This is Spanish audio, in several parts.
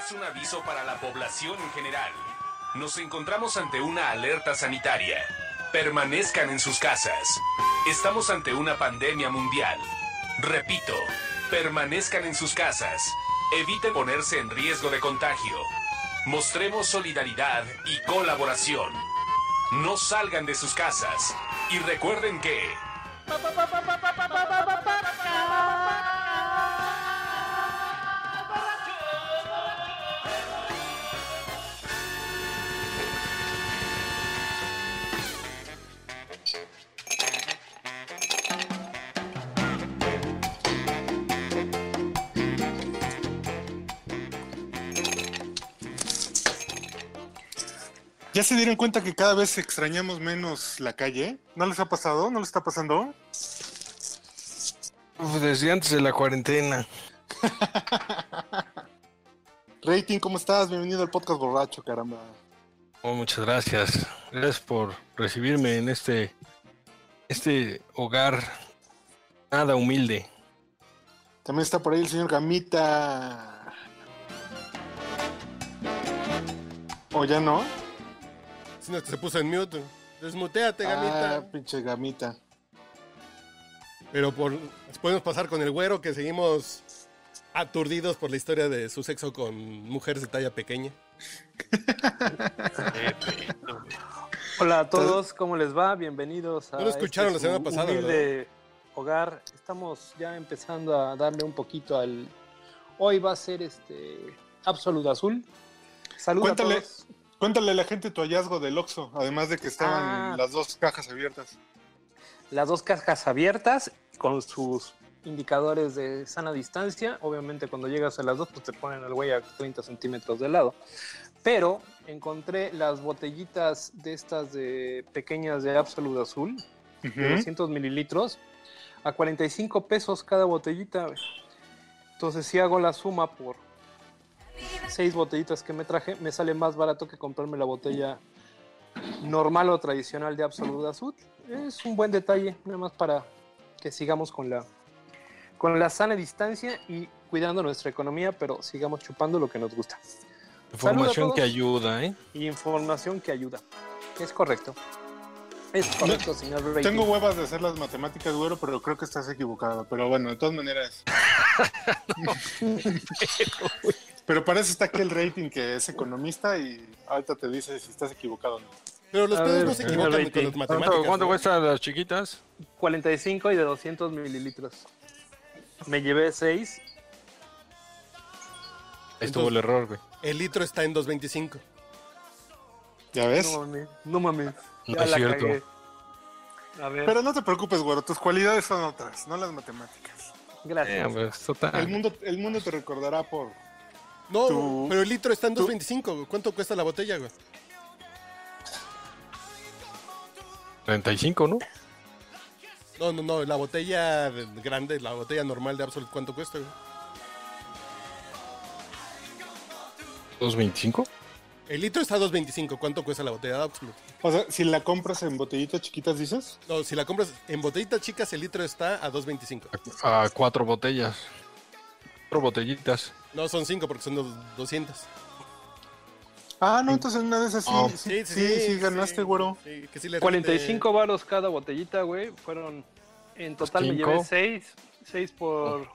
es un aviso para la población en general. Nos encontramos ante una alerta sanitaria. Permanezcan en sus casas. Estamos ante una pandemia mundial. Repito, permanezcan en sus casas. Eviten ponerse en riesgo de contagio. Mostremos solidaridad y colaboración. No salgan de sus casas. Y recuerden que... ¿Ya se dieron cuenta que cada vez extrañamos menos la calle? ¿No les ha pasado? ¿No les está pasando? Uf, desde antes de la cuarentena. Rating, ¿cómo estás? Bienvenido al podcast borracho, caramba. Oh, muchas gracias. Gracias por recibirme en este, este hogar nada humilde. También está por ahí el señor Gamita. ¿O ya no? Sino que se puso en mute. Desmuteate, gamita. Ah, pinche Gamita. Pero por podemos pasar con el güero que seguimos aturdidos por la historia de su sexo con mujeres de talla pequeña. Hola a todos, ¿cómo les va? Bienvenidos a No lo escucharon este la semana pasada, humilde hogar. Estamos ya empezando a darle un poquito al. Hoy va a ser este Absolute Azul. Saludos Cuéntale. a todos. Cuéntale a la gente tu hallazgo del Oxxo, además de que estaban Ah. las dos cajas abiertas. Las dos cajas abiertas con sus indicadores de sana distancia. Obviamente, cuando llegas a las dos, pues te ponen el güey a 30 centímetros de lado. Pero encontré las botellitas de estas de pequeñas de Absolute Azul. de Ujú. 200 mililitros a 45 pesos cada botellita. Entonces, si hago la suma por seis botellitas que me traje, me sale más barato que comprarme la botella normal o tradicional de Absolute Azul. Es un buen detalle, nada más para que sigamos con la, con la sana distancia y cuidando nuestra economía, pero sigamos chupando lo que nos gusta. Información que ayuda, ¿eh? Y información que ayuda. Es correcto. Es correcto, señor Rating. Tengo huevas de hacer las matemáticas, güero, pero creo que estás equivocado. Pero bueno, de todas maneras. pero para eso está aquí el rating que es economista y ahorita te dice si estás equivocado o no. Pero los pedos no se equivocan con las ¿Cuánto, matemáticas. cuánto cuestan las chiquitas? 45 y de 200 mililitros. Me llevé 6. Ahí estuvo el error, güey. El litro está en 2.25. ¿Ya ves? No mames, no mames. No es cierto. cagué. A ver, Pero no te preocupes, güero, tus cualidades son otras, no las matemáticas. gracias. Eh, pues, total. El mundo, el mundo te recordará por... No, Tú- pero el litro está en tú- 2.25. güey. ¿Cuánto cuesta la botella, güey? 35, ¿no? No, no, no. La botella de- grande, la botella normal de Absolut, ¿cuánto cuesta, güey? 2.25. El litro está a 2.25. ¿Cuánto cuesta la botella de Absolut? O sea, si la compras en botellitas chiquitas, dices. No, si la compras en botellitas chicas, el litro está a 2.25. A cuatro botellas. Cuatro botellitas. No, son 5 porque son dos- 200. Ah, no, entonces en una de esas sí, Oh. sí, sí, sí, ganaste, sí. güero. Sí, que sí le rinde. 45 varos cada botellita, güey. Fueron. En total me Cinco. llevé 6. 6 por.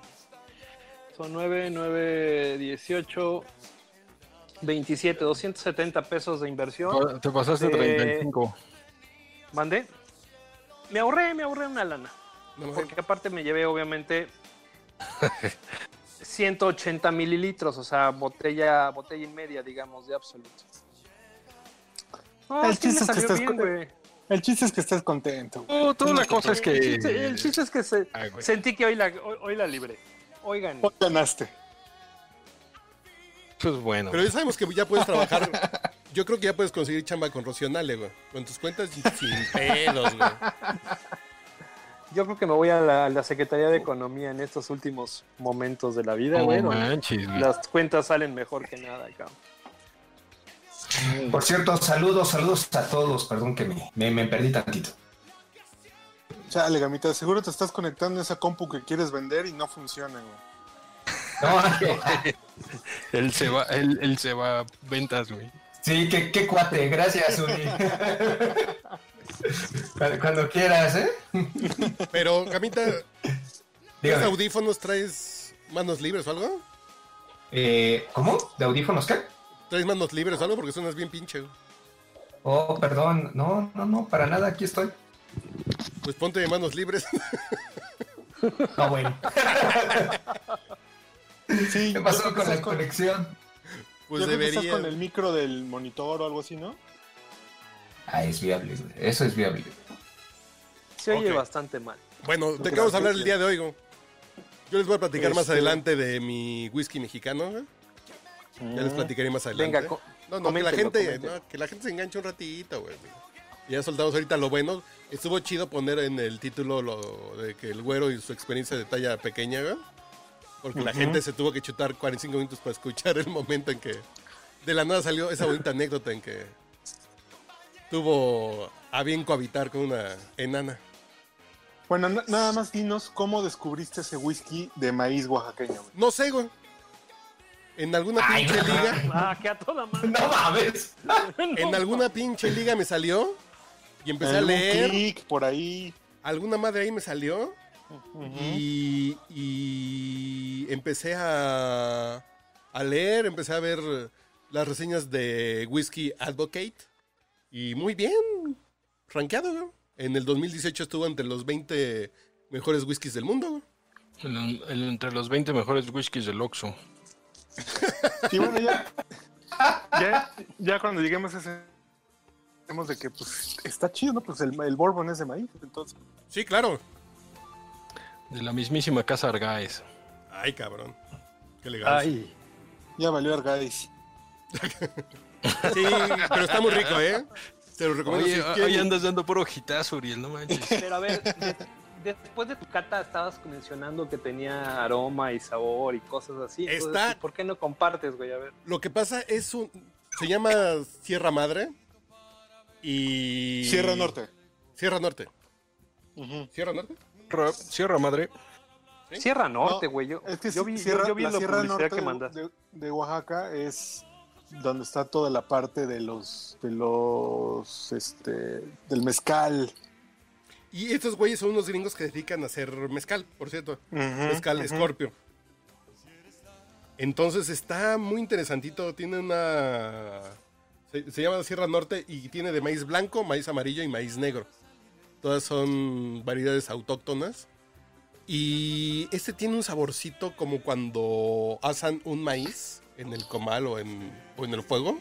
Son 9, 9, 18. 27, 270 pesos de inversión. Te pasaste Eh, 35. Mandé. Me ahorré, me ahorré una lana. No, Porque aparte me llevé, obviamente, 180 mililitros, o sea, botella, botella y media, digamos, de Absolute. No, El sí chiste es que estás bien, con- güey. El chiste es que estés contento. Oh, toda la cosa es que. El chiste, el chiste es que se- Ay, güey. sentí que hoy la, hoy, hoy la libré. Oigan, Hoy ganaste. Eso es bueno. Pero ya sabemos que ya puedes trabajar. Yo creo que ya puedes conseguir chamba con Rocionale, güey. Con tus cuentas y sin pedos, güey. Yo creo que me voy a la, a la Secretaría de Economía en estos últimos momentos de la vida, No güey. donde manches, güey. Las cuentas salen mejor que nada, cabrón. Por cierto, saludos, saludos a todos. Perdón que me, me, me perdí tantito. Chale, gamita, seguro te estás conectando a esa compu que quieres vender y no funciona, güey. No, Él se va, él, él se va a ventas, güey. sí, qué, qué cuate, gracias, Uri. cuando, cuando quieras, ¿eh? Pero, Camita, ¿traes Dígame. audífonos? ¿Traes manos libres o algo? Eh, ¿Cómo? ¿De audífonos qué? ¿Traes manos libres o algo? Porque suenas bien pinche. Oh, perdón. No, no, no, para nada, aquí estoy. Pues ponte de manos libres. Ah, bueno. Sí, ¿Qué pasó con la conexión? Pues yo creo que estás debería. con el micro del monitor o algo así, ¿no? Ah, es viable, güey. Eso es viable. Se oye bastante mal. Bueno, ¿de qué vamos a hablar el día de hoy? güey? Yo les voy a platicar más Este- adelante de mi whisky mexicano. güey. Ya les platicaré más adelante. Venga, no, no, que la gente, no, que la gente se enganche un ratito, güey. Ya soltamos ahorita lo bueno. Estuvo chido poner en el título lo de que el güero y su experiencia de talla pequeña, güey. Porque la gente se tuvo que chutar 45 minutos para escuchar el momento en que de la nada salió esa bonita anécdota en que tuvo a bien cohabitar con una enana. Bueno, na- nada más dinos cómo descubriste ese whisky de maíz oaxaqueño. güey. No sé, güey. En alguna Ay, pinche no. liga, Ah, que a toda madre. No mames. en alguna pinche liga me salió y empecé a leer. clic por ahí. Alguna madre ahí me salió y, y empecé a, a leer, empecé a ver las reseñas de Whiskey Advocate y muy bien, rankeado. güey. En el 2018 estuvo entre los 20 mejores whiskies del mundo. güey. El- el- entre los 20 mejores whiskies del Oxxo. Sí, bueno, ya, ya, ya cuando lleguemos a ese vemos de que pues está chido, ¿no? Pues el, el bourbon es de maíz, entonces. Sí, claro. De la mismísima casa Argáez. Ay, cabrón. Qué legal. Ay, Ya valió Argáis. Sí, pero está muy rico, ¿eh? Se lo recomiendo. Oye, si hoy andas dando puro hitazo, Uriel, no manches. pero a ver, de- después de tu cata estabas mencionando que tenía aroma y sabor y cosas así. entonces, Está- ¿Por qué no compartes, güey? A ver. Lo que pasa es un. Se llama Sierra Madre. Y. Sierra Norte. Sierra Norte. ¿Sierra Norte? Ra- Sierra Madre. ¿Sí? Sierra Norte, No, güey. yo, Es que yo vi, yo- Sierra- yo vi la la Sierra Norte que de- mandaste. de, de Oaxaca es donde está toda la parte de los de los este del mezcal. Y estos güeyes son unos gringos que dedican a hacer mezcal, por cierto. Mezcal ujú. Scorpio. Entonces está muy interesantito. Tiene una. Se, se llama Sierra Norte y tiene de maíz blanco, maíz amarillo y maíz negro. Todas son variedades autóctonas. Y este tiene un saborcito como cuando asan un maíz en el comal o en, o en el fuego.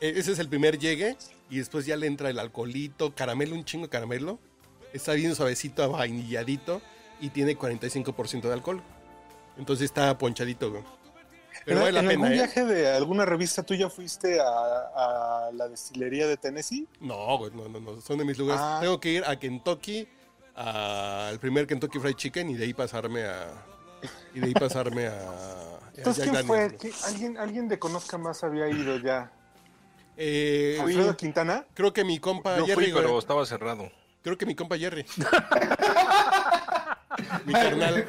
E- Ese es el primer llegue. Y después ya le entra el alcoholito, caramelo, un chingo de caramelo. Está bien suavecito, vainilladito. Y tiene 45% de alcohol. Entonces está ponchadito, güey. Pero ¿En, vale la en pena, algún ¿eh? viaje de alguna revista tuya fuiste a, a la destilería de Tennessee? No, güey, no, no, no. Son de mis lugares. Ah. Tengo que ir a Kentucky, al primer Kentucky Fried Chicken y de ahí pasarme a. Y de ahí pasarme a. Entonces, ¿quién fue? güey. ¿Qui- ¿Alguien, alguien de Conozca Más había ido ya? Eh, ¿Alfredo Quintana? creo que mi compa Yo Jerry, fui, güey. pero estaba cerrado. Creo que mi compa Jerry. mi carnal.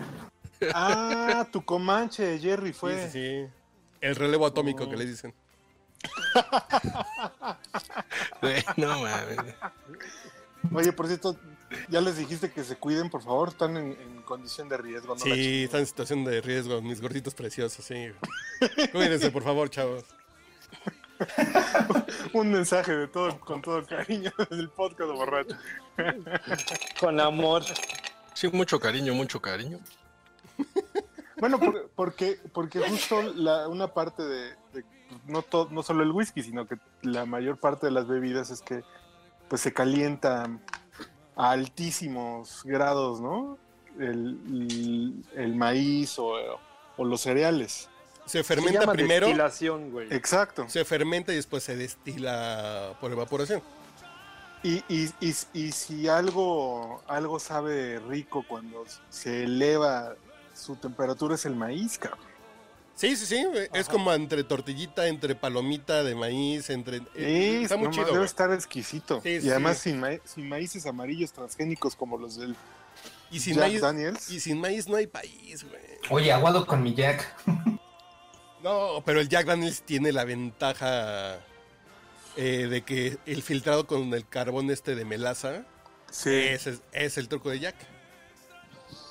Ah, tu comanche, Jerry fue. Sí, sí, sí. El relevo atómico que le dicen. Güey, no mames. Oye, por cierto, ya les dijiste que se cuiden, por favor, están en, en condición de riesgo. No Sí, están en situación de riesgo, mis gorditos preciosos, sí. Cuídense, por favor, chavos. Un mensaje de todo, con todo cariño del podcast borracho. Con amor. Sí, mucho cariño, mucho cariño. Bueno, por- porque, porque justo la, una parte de, de- no, to- no solo el whisky, sino que la mayor parte de las bebidas es que pues se calientan a altísimos grados, ¿no? El, el- maíz o, o los cereales. Se fermenta primero, destilación, güey. Exacto. se fermenta y después se destila por evaporación. Y, y, y, y si algo, algo sabe rico cuando se eleva su temperatura es el maíz, cabrón. Sí, sí, sí. Es como entre tortillita, entre palomita de maíz, entre. eh, está muy no, chido. debe estar exquisito. Sí, y sí. además sin, ma- sin maíces amarillos transgénicos como los del Y sin Jack maíz. Daniels. Y sin maíz no hay país, güey. Oye, aguado con mi Jack. No, pero el Jack Daniels tiene la ventaja eh, de que el filtrado con el carbón este de melaza, Sí. ese es, es el truco de Jack.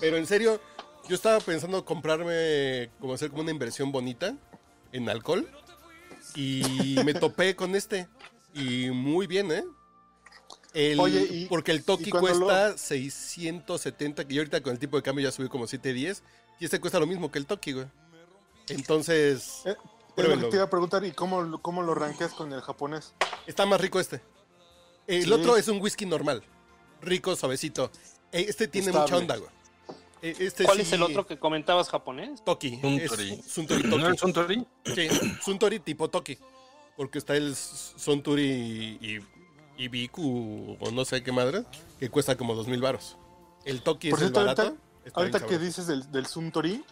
Pero en serio, yo estaba pensando comprarme, como hacer como una inversión bonita en alcohol. Y me topé con este. Y muy bien, ¿eh? El- Oye, y- porque el Toki cuesta 670, que yo ahorita con el tipo de cambio ya subí como 710. Y este cuesta lo mismo que el Toki, güey. Entonces, Eh, lo pruébenlo. te iba a preguntar, ¿y cómo, cómo lo rankeas con el japonés? Está más rico este. El Sí. otro es un whisky normal. Rico, suavecito. Eh, Este tiene Estable. mucha onda, güey. Eh, Este ¿Cuál sí- es el otro que comentabas japonés? Toki. Suntory. Es Suntory ¿No Toki. es un tori? Sí, Suntory tipo Toki. Porque está el Suntory y, y Biku o no sé qué madre, que cuesta como dos mil baros. El Toki Por es el cierto, barato. ahorita, ahorita que dices del, del Suntory,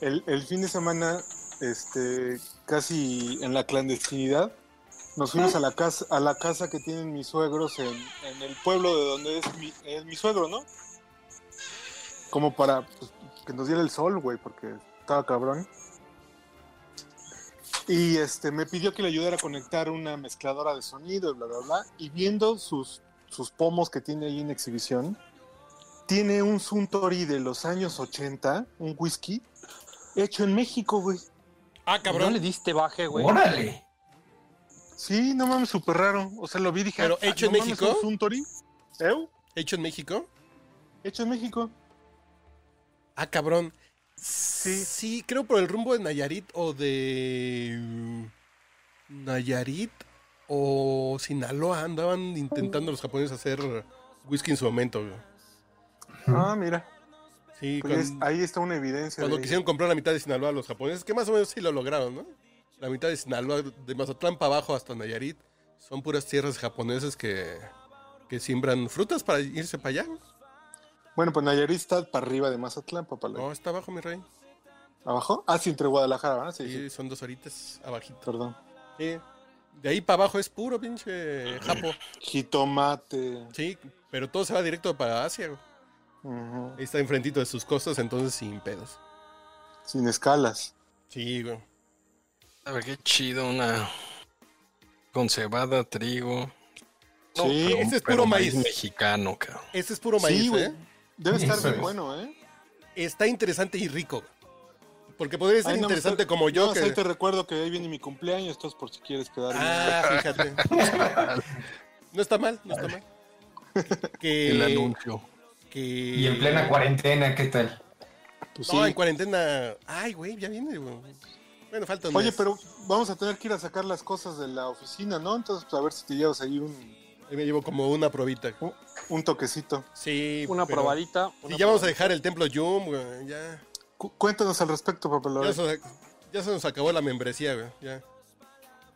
el, el fin de semana, este, casi en la clandestinidad, nos fuimos a la casa, a la casa que tienen mis suegros en, en el pueblo de donde es mi, es mi suegro, ¿no? Como para pues, que nos diera el sol, güey, porque estaba cabrón. Y este me pidió que le ayudara a conectar una mezcladora de sonido y bla bla bla. Y viendo sus, sus pomos que tiene ahí en exhibición, tiene un Suntory de los años 80, un whisky, hecho en México, güey. Ah, ¿No cabrón. le diste baje, güey? Órale. Sí, no mames, súper raro. O sea, lo vi y dije. ¿Pero ah, hecho no en mames, México? ¿un Suntory? ¿Eu? Hecho en México. Hecho en México. Ah, cabrón. Sí. Sí, creo por el rumbo de Nayarit o de. mm, Nayarit o Sinaloa. Andaban intentando los japoneses hacer whisky en su momento. güey. Ah, mira. Sí, Pues ahí está una evidencia. cuando de- quisieron comprar la mitad de Sinaloa a los japoneses, que más o menos sí lo lograron, ¿no? La mitad de Sinaloa, de Mazatlán para abajo hasta Nayarit, son puras tierras japonesas que, que siembran frutas para irse para allá. Bueno, pues Nayarit está para arriba de Mazatlán, papá. No, está abajo, mi rey. ¿Abajo? Ah, sí, entre Guadalajara, ¿verdad? Sí, Sí, sí. son dos horitas abajito. Perdón. Sí. De ahí para abajo es puro pinche japo. Jitomate. Sí, pero todo se va directo para Asia. güey. Ahí está enfrentito de sus costas, entonces sin pedos. Sin escalas. Sí, güey. A ver, qué chido, una con cebada, trigo. No, Sí, pero- ese es puro maíz. mexicano, cabrón. Este es puro maíz, sí, güey. ¿eh? Debe estar bien es. bueno, ¿eh? Está interesante y rico. Porque podría ser Ay, no, interesante como yo. no, que... ahí te recuerdo que ahí viene mi cumpleaños, entonces por si quieres quedar bien. Ah, fíjate. No está mal, no está mal. Que, El anuncio. que... Y en plena cuarentena, ¿qué tal? Pues No, sí. en cuarentena. Ay, güey, ya viene, güey. Bueno, falta un Oye, mes. pero vamos a tener que ir a sacar las cosas de la oficina, ¿no? Entonces, pues, a ver si te llevas ahí un, Ahí me llevo como una probita. Un, toquecito. Sí. Una pero- probadita. Una ya vamos a dejar el templo Yum, güey. Ya. Cu- cuéntanos al respecto, papá. Ya se, ya se nos acabó la membresía, güey. Ya.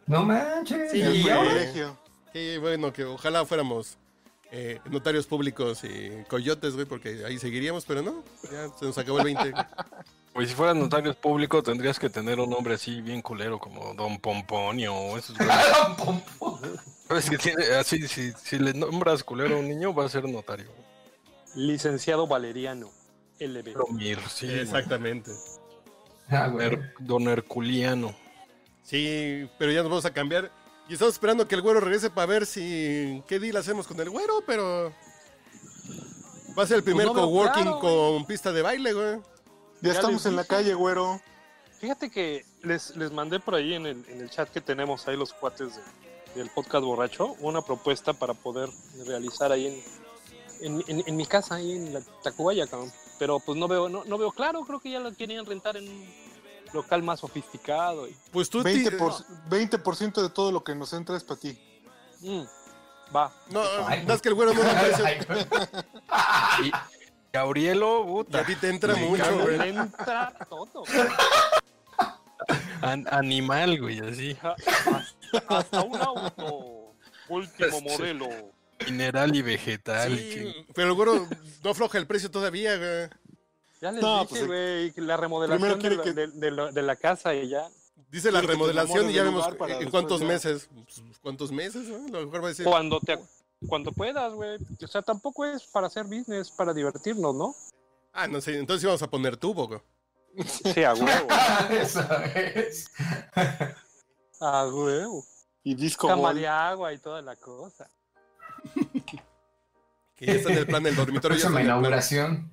No manches. Sí, ¿Y privilegio. Sí, bueno, que ojalá fuéramos eh, notarios públicos y coyotes, güey, porque ahí seguiríamos, pero no. Ya se nos acabó el 20. Pues si fueras notarios públicos tendrías que tener un nombre así bien culero como Don Pomponio o esos güeyes. ¿Sabes que tiene así si, si le nombras culero a un niño va a ser notario. Licenciado Valeriano. LB. Promir, sí. Exactamente. Ah, güey. Don Herculiano. Sí, pero ya nos vamos a cambiar. Y estamos esperando que el güero regrese para ver si qué deal hacemos con el güero, pero va a ser el primer no veo coworking claro, con pista de baile, güey. Ya, Ya estamos en la calle, güero. Fíjate que les, les mandé por ahí en el, en el chat que tenemos ahí los cuates de- del podcast borracho una propuesta para poder realizar ahí en, en, en- en mi casa, ahí en la Tacubaya, cabrón. Pero pues no veo, no, no veo claro, creo que ya lo querían rentar en un local más sofisticado. Y, Pues tú ti- 20%, por, 20 de todo lo que nos entra es para ti. Mm, va. No, Ay, no es que el güero no me parece. Y Gabrielo, puta, a ti te entra Me mucho, güey. Entra todo. An- animal, güey, así. Hasta, hasta un auto último modelo. Mineral y vegetal. y Sí, que- pero güero no afloja el precio todavía, güey. Ya les No, dije, pues, güey, que la remodelación de, la, de- de la- de la casa y ya. Dice la remodelación y ya vemos en después cuántos meses. Pues, ¿Cuántos meses? A lo mejor va a decir. Cuando te cuando puedas, güey. O sea, tampoco es para hacer business, para divertirnos, ¿no? Ah, no sé, entonces sí vamos a poner tubo, güey. Sí, a huevo. Eso es. A huevo. Y disco de agua y toda la cosa. Que ya está en el plan del dormitorio. Próxima inauguración.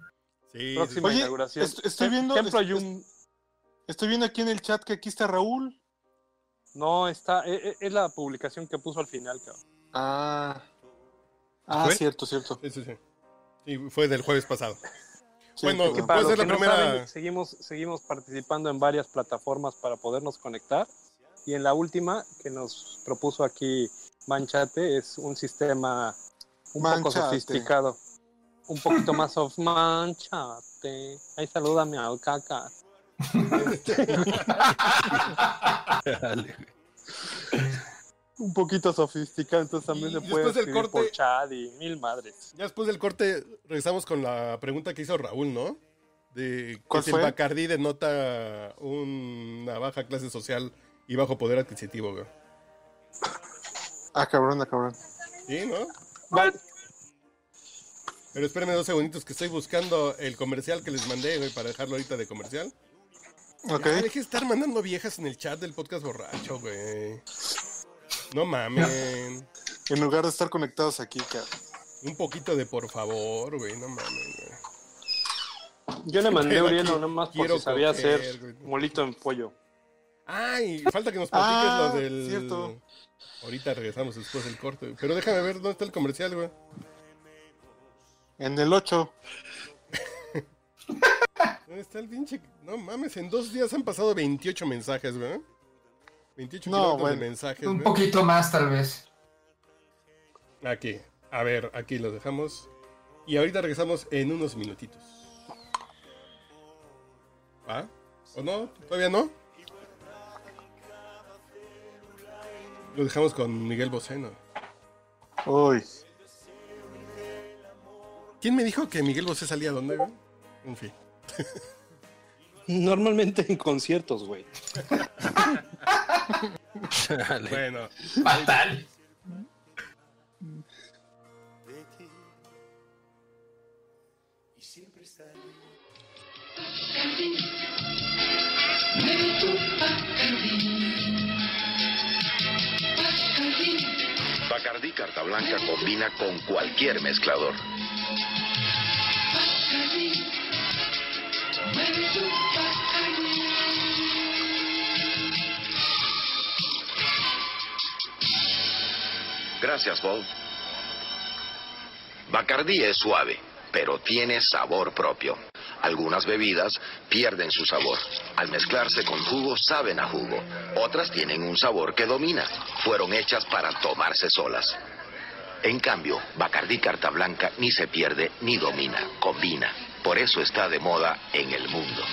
Sí, Próxima Oye, inauguración. est- estoy viendo- Templo est- Yum. Estoy viendo aquí en el chat que aquí está Raúl. No, está. e- e- Es, la publicación que puso al final, cabrón. Ah. Ah, ¿Fue? cierto, cierto. sí, sí, sí. Sí, fue del jueves pasado. Sí, Bueno, perdón. ¿qué Para Puede los ser que la no primera- saben, seguimos, seguimos participando en varias plataformas para podernos conectar. Y en la última que nos propuso aquí Manchate es un sistema un poco sofisticado. Un poquito más of Manchate. Ahí salúdame al caca. Dale. Un poquito sofisticado, entonces también Y se puede después del escribir por corte- chat y mil madres. Ya después del corte, regresamos con la pregunta que hizo Raúl, ¿no? De que ¿Cuál si fue? el Bacardí denota una baja clase social y bajo poder adquisitivo, güey. Ah, cabrón, ah, cabrón. Sí, ¿no? Vale. Pero espérenme dos segunditos que estoy buscando el comercial que les mandé, güey, para dejarlo ahorita de comercial. Ok. Ya, deje de estar mandando viejas en el chat del podcast borracho, güey. No mamen. En lugar de estar conectados aquí, cabrón. Un poquito de por favor, güey, no mamen, güey. Yo le mandé a Quiero Uriel aquí- nada más por quiero si sabía coger, hacer güey. molito en pollo. Ay, falta que nos platiques Ah, lo del. cierto. Ahorita regresamos después del corte. Pero déjame ver dónde está el comercial, güey. En el 8. ¿Dónde está el pinche? No mames, en dos días han pasado 28 mensajes, güey. 28 No, kilómetros bueno. de mensajes, Un poquito más, tal vez. Aquí. A ver, aquí los dejamos. Y ahorita regresamos en unos minutitos. ¿Ah? ¿O no? ¿Todavía no? Lo dejamos con Miguel Boceno. Uy. ¿Quién me dijo que Miguel Bosé salía dónde, güey? En fin. Normalmente en conciertos, güey. Dale. Bueno, Fatal. Bacardí Carta Blanca combina con cualquier mezclador. Gracias, Bob. Bacardí es suave, pero tiene sabor propio. Algunas bebidas pierden su sabor. Al mezclarse con jugo saben a jugo. Otras tienen un sabor que domina. Fueron hechas para tomarse solas. En cambio, Bacardí Carta Blanca ni se pierde ni domina, combina. Por eso está de moda en el mundo.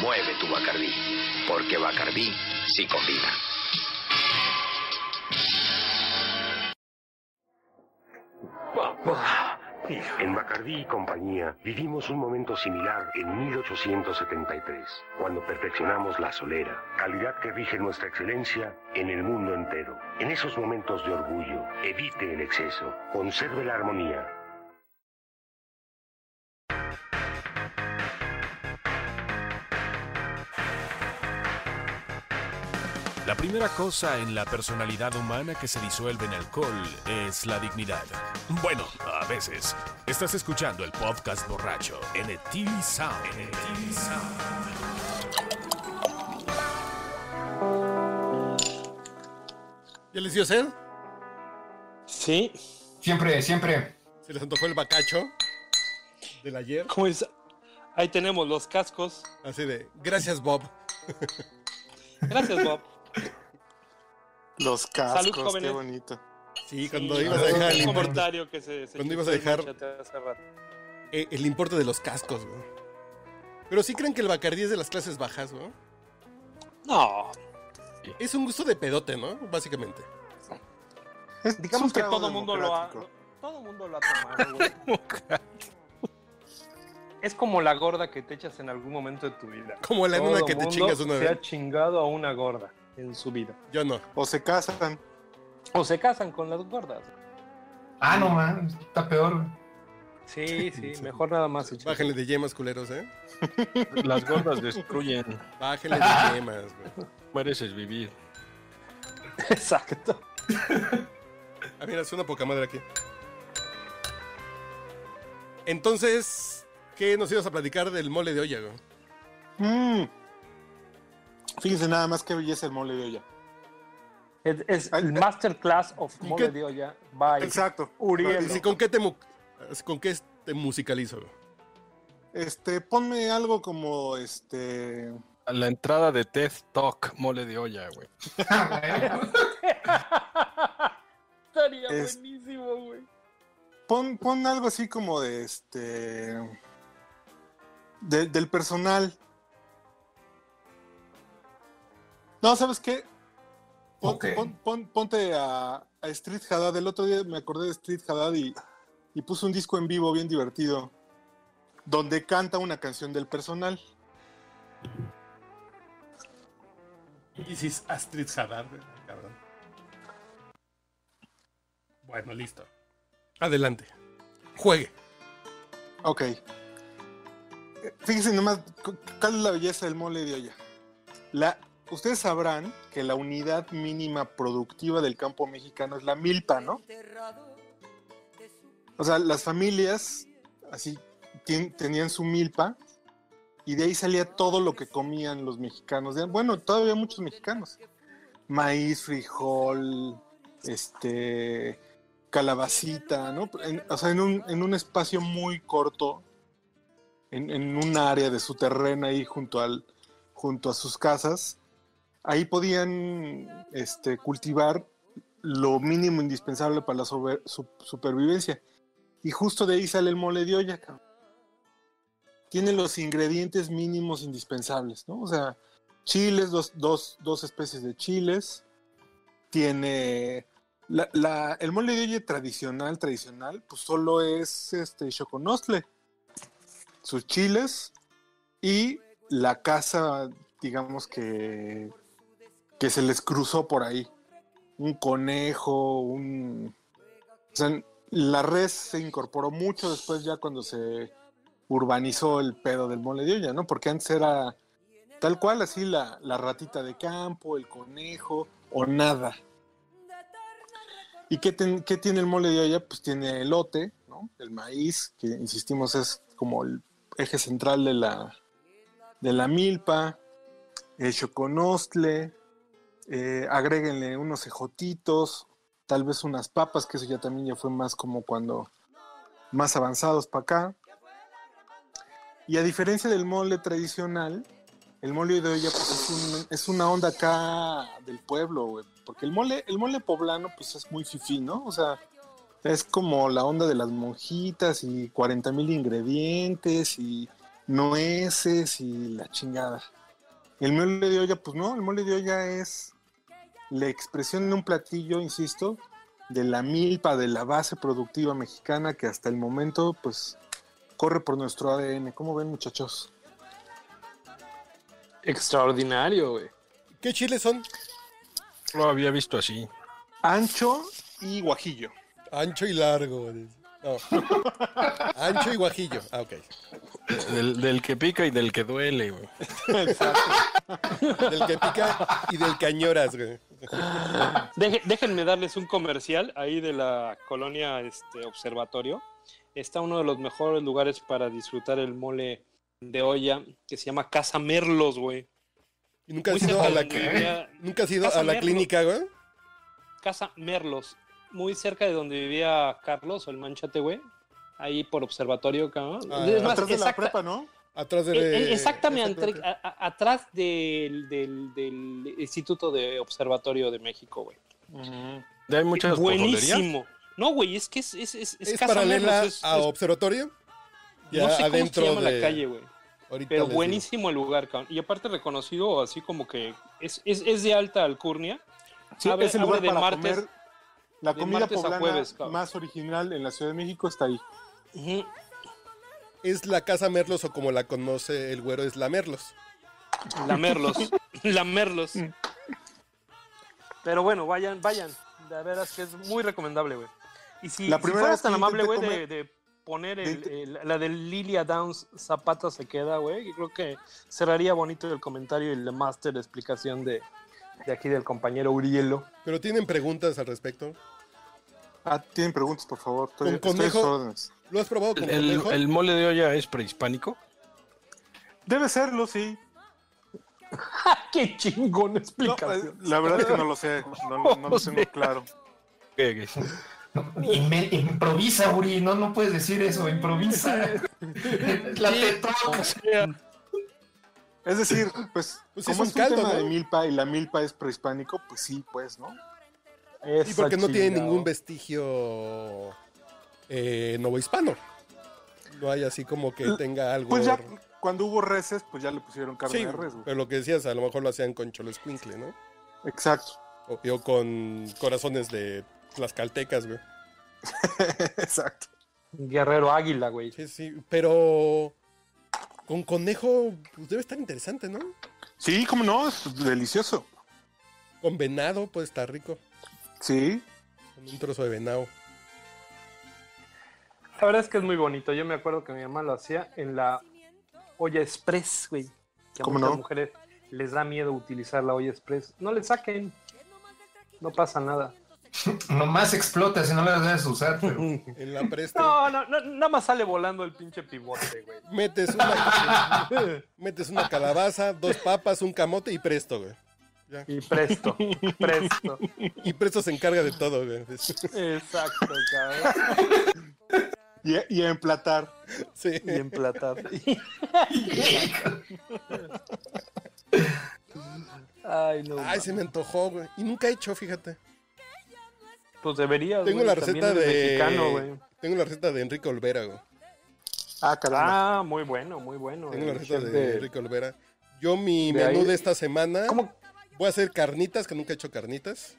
Mueve tu Bacardí, porque Bacardí sí combina. En Bacardí y compañía vivimos un momento similar en 1873, cuando perfeccionamos la solera, calidad que rige nuestra excelencia en el mundo entero. En esos momentos de orgullo, evite el exceso, conserve la armonía. La primera cosa en la personalidad humana que se disuelve en alcohol es la dignidad. Bueno, a veces. Estás escuchando el podcast borracho en el TV Sound. En el TV Sound. ¿ya les dio sed? Sí. Siempre, siempre. ¿Se les antojó el bacacho del ayer? ¿Cómo es? Ahí tenemos los cascos. Así de, gracias Bob. Gracias, Bob. Los cascos, Salud, jóvenes. qué bonito. Sí, cuando Sí, ibas a dejar el comentario que se, se Cuando ibas a el dejar- Manchate hace rato. eh, el importe de los cascos, güey. Pero sí creen que el Bacardí es de las clases bajas, ¿no? No, Es un gusto de pedote, ¿no? Básicamente. Es digamos un que todo mundo lo ha todo mundo lo ha tomado, güey. Es como la gorda que te echas en algún momento de tu vida. Como la nena Todo que te chingas una se vez. ha chingado a una gorda en su vida. Yo no. O se casan. O se casan con las gordas. Ah, no man, está peor. Sí, sí, mejor nada más. echar. Bájenle de yemas, culeros, ¿eh? Las gordas destruyen. Bájenle de yemas, güey. Mereces vivir. Exacto. Ah, mira, es una poca madre aquí. Entonces, ¿qué nos ibas a platicar del mole de olla, güey? Mm. Fíjense nada más qué belleza el mole de olla. Es, es el Masterclass of ¿Y Mole qué? de Olla by Exacto. Uriel. ¿Y si con qué te, con qué te musicalizo? güey? Este, ponme algo como este. A la entrada de TED Talk, mole de olla, güey. Estaría Es- buenísimo, güey. Pon, pon algo así como de este. de- del personal. No, ¿sabes qué? Pon- Ok. pon- pon- ponte a, a Street Haddad. El otro día me acordé de Street Haddad y, y puso un disco en vivo bien divertido. Donde canta una canción del personal. Y si es Astrid Haddad, cabrón. Bueno, listo. Adelante. Juegue. Ok. Eh, Fíjense nomás cu- cuál es la belleza del mole de olla. La, ustedes sabrán que la unidad mínima productiva del campo mexicano es la milpa, ¿no? O sea, las familias así tenían su milpa y de ahí salía todo lo que comían los mexicanos. Bueno, todavía muchos mexicanos. Maíz, frijol, este, calabacita, ¿no? O sea, en un, en un espacio muy corto, en, en un área de su terreno ahí junto, al, junto a sus casas, ahí podían este, cultivar lo mínimo indispensable para la supervivencia. Y justo de ahí sale el mole de olla. Tiene los ingredientes mínimos indispensables, ¿no? O sea, chiles, dos, dos, dos especies de chiles. Tiene. La- el mole de olla tradicional, tradicional, pues solo es este choconostle. Sus chiles y la casa, digamos que. Que se les cruzó por ahí. Un conejo, un. O sea, la res se incorporó mucho después ya cuando se urbanizó el pedo del mole de olla, ¿no? Porque antes era tal cual así la, la ratita de campo, el conejo o nada. ¿Y qué, qué tiene el mole de olla? Pues tiene elote, ¿no? El maíz, que insistimos es como el eje central de la, de la milpa, el choconostle, eh, agréguenle unos ejotitos, tal vez unas papas, que eso ya también ya fue más como cuando más avanzados para acá. Y a diferencia del mole tradicional, el mole de olla pues, es, un- es una onda acá del pueblo. Porque el mole, el mole poblano pues es muy fifí, ¿no? O sea, es como la onda de las monjitas y 40 mil ingredientes y nueces y la chingada. El mole de olla, pues no, el mole de olla es la expresión en un platillo, insisto, de la milpa, de la base productiva mexicana que hasta el momento, pues, corre por nuestro ADN. ¿Cómo ven, muchachos? Extraordinario, güey. ¿Qué chiles son? Lo había visto así. Ancho y guajillo. Ancho y largo. No. Ancho y guajillo. Ah, ok. Del, del que pica y del que duele, güey. Del que pica y del que añoras, güey. Deje- déjenme darles un comercial ahí de la colonia este, Observatorio. Está uno de los mejores lugares para disfrutar el mole de olla que se llama Casa Merlos, güey. ¿Y nunca has ido a la, vivía- ¿nunca has ido Casa a la clínica, güey? Casa Merlos, muy cerca de donde vivía Carlos o el Manchate, güey. Ahí por Observatorio, cabrón. Ah, Es más, Atrás de la prepa, ¿no? Atrás de... eh, eh, exactamente, exactamente. a- a- atrás del, del- del Instituto de Observatorio de México, güey. ¿Ya hay muchas pozzolerías? Buenísimo. No, güey, es que es, es, es, es ¿Es Casa paralela Merlos, es- a es- Observatorio? Ya no sé cómo adentro se llama de... la calle, güey. Pero buenísimo el lugar, cabrón. Y aparte reconocido así como que es, es, es de alta alcurnia. Sí, Abre- es el abre lugar de para martes- comer. La comida poblana jueves, más original en la Ciudad de México está ahí. Ujú. ¿Es la casa Merlos o como la conoce el güero es la Merlos? Lamerlos. Lamerlos. Pero bueno, vayan, vayan. De veras que es muy recomendable, güey. Y si, La si primera fueras tan amable, güey, de, de poner el- el- la de Lilia Downs Zapata se queda, güey. Y creo que cerraría bonito el comentario y la máster explicación de, de aquí del compañero Urielo. Pero tienen preguntas al respecto. Ah, tienen preguntas, por favor. Estoy, Con estoy a sus conejo. ¿Lo has probado con ¿El, el- conejo? el mole de olla es prehispánico? Debe serlo, sí. ¡Qué chingón explicación! eh, la verdad es que no lo sé. No, no- no lo tengo claro. ¿Qué- qué? No, inve- improvisa, Uri, no, no puedes decir eso, improvisa. La tetón. Es decir, pues, Pues como es un caldo, tema ¿no? de milpa y la milpa es prehispánico, pues sí, pues, ¿no? Y porque no tiene Esa ningún vestigio eh, novohispano. No hay así como que tenga algo. Pues ya, cuando hubo reses, pues ya le pusieron carne Sí, de res, güey. pero lo que decías, a lo mejor lo hacían con cholescuincle, ¿no? Exacto. O, o con corazones de las caltecas, güey. Exacto. Guerrero Águila, güey. Sí, sí, pero con conejo pues debe estar interesante, ¿no? Sí, cómo no, es delicioso. Con venado puede estar rico. Sí. Con un trozo de venado. La verdad es que es muy bonito. Yo me acuerdo que mi mamá lo hacía en la olla express, güey. Que a ¿Cómo muchas no? mujeres les da miedo utilizar la olla express. No le saquen. No pasa nada. Nomás explota si no la debes usar. pero- En la presta. No, no, no, nada más sale volando el pinche pivote, güey. Metes una, metes una calabaza, dos papas, un camote y presto, güey. Ya. Y presto, presto. Y presto se encarga de todo, güey. Exacto, cabrón. Y, y emplatar. Sí. Y emplatar. Ay, no. Ay, se me antojó, güey. Y nunca he hecho, fíjate. Pues deberías. Tengo güey, la receta de. Mexicano, güey. Tengo la receta de Enrique Olvera, güey. Ah, caramba. Ah, muy bueno, muy bueno. Tengo la receta de de- Enrique Olvera. Yo, mi de menú ahí- de esta semana. ¿Cómo? Voy a hacer carnitas, que nunca he hecho carnitas.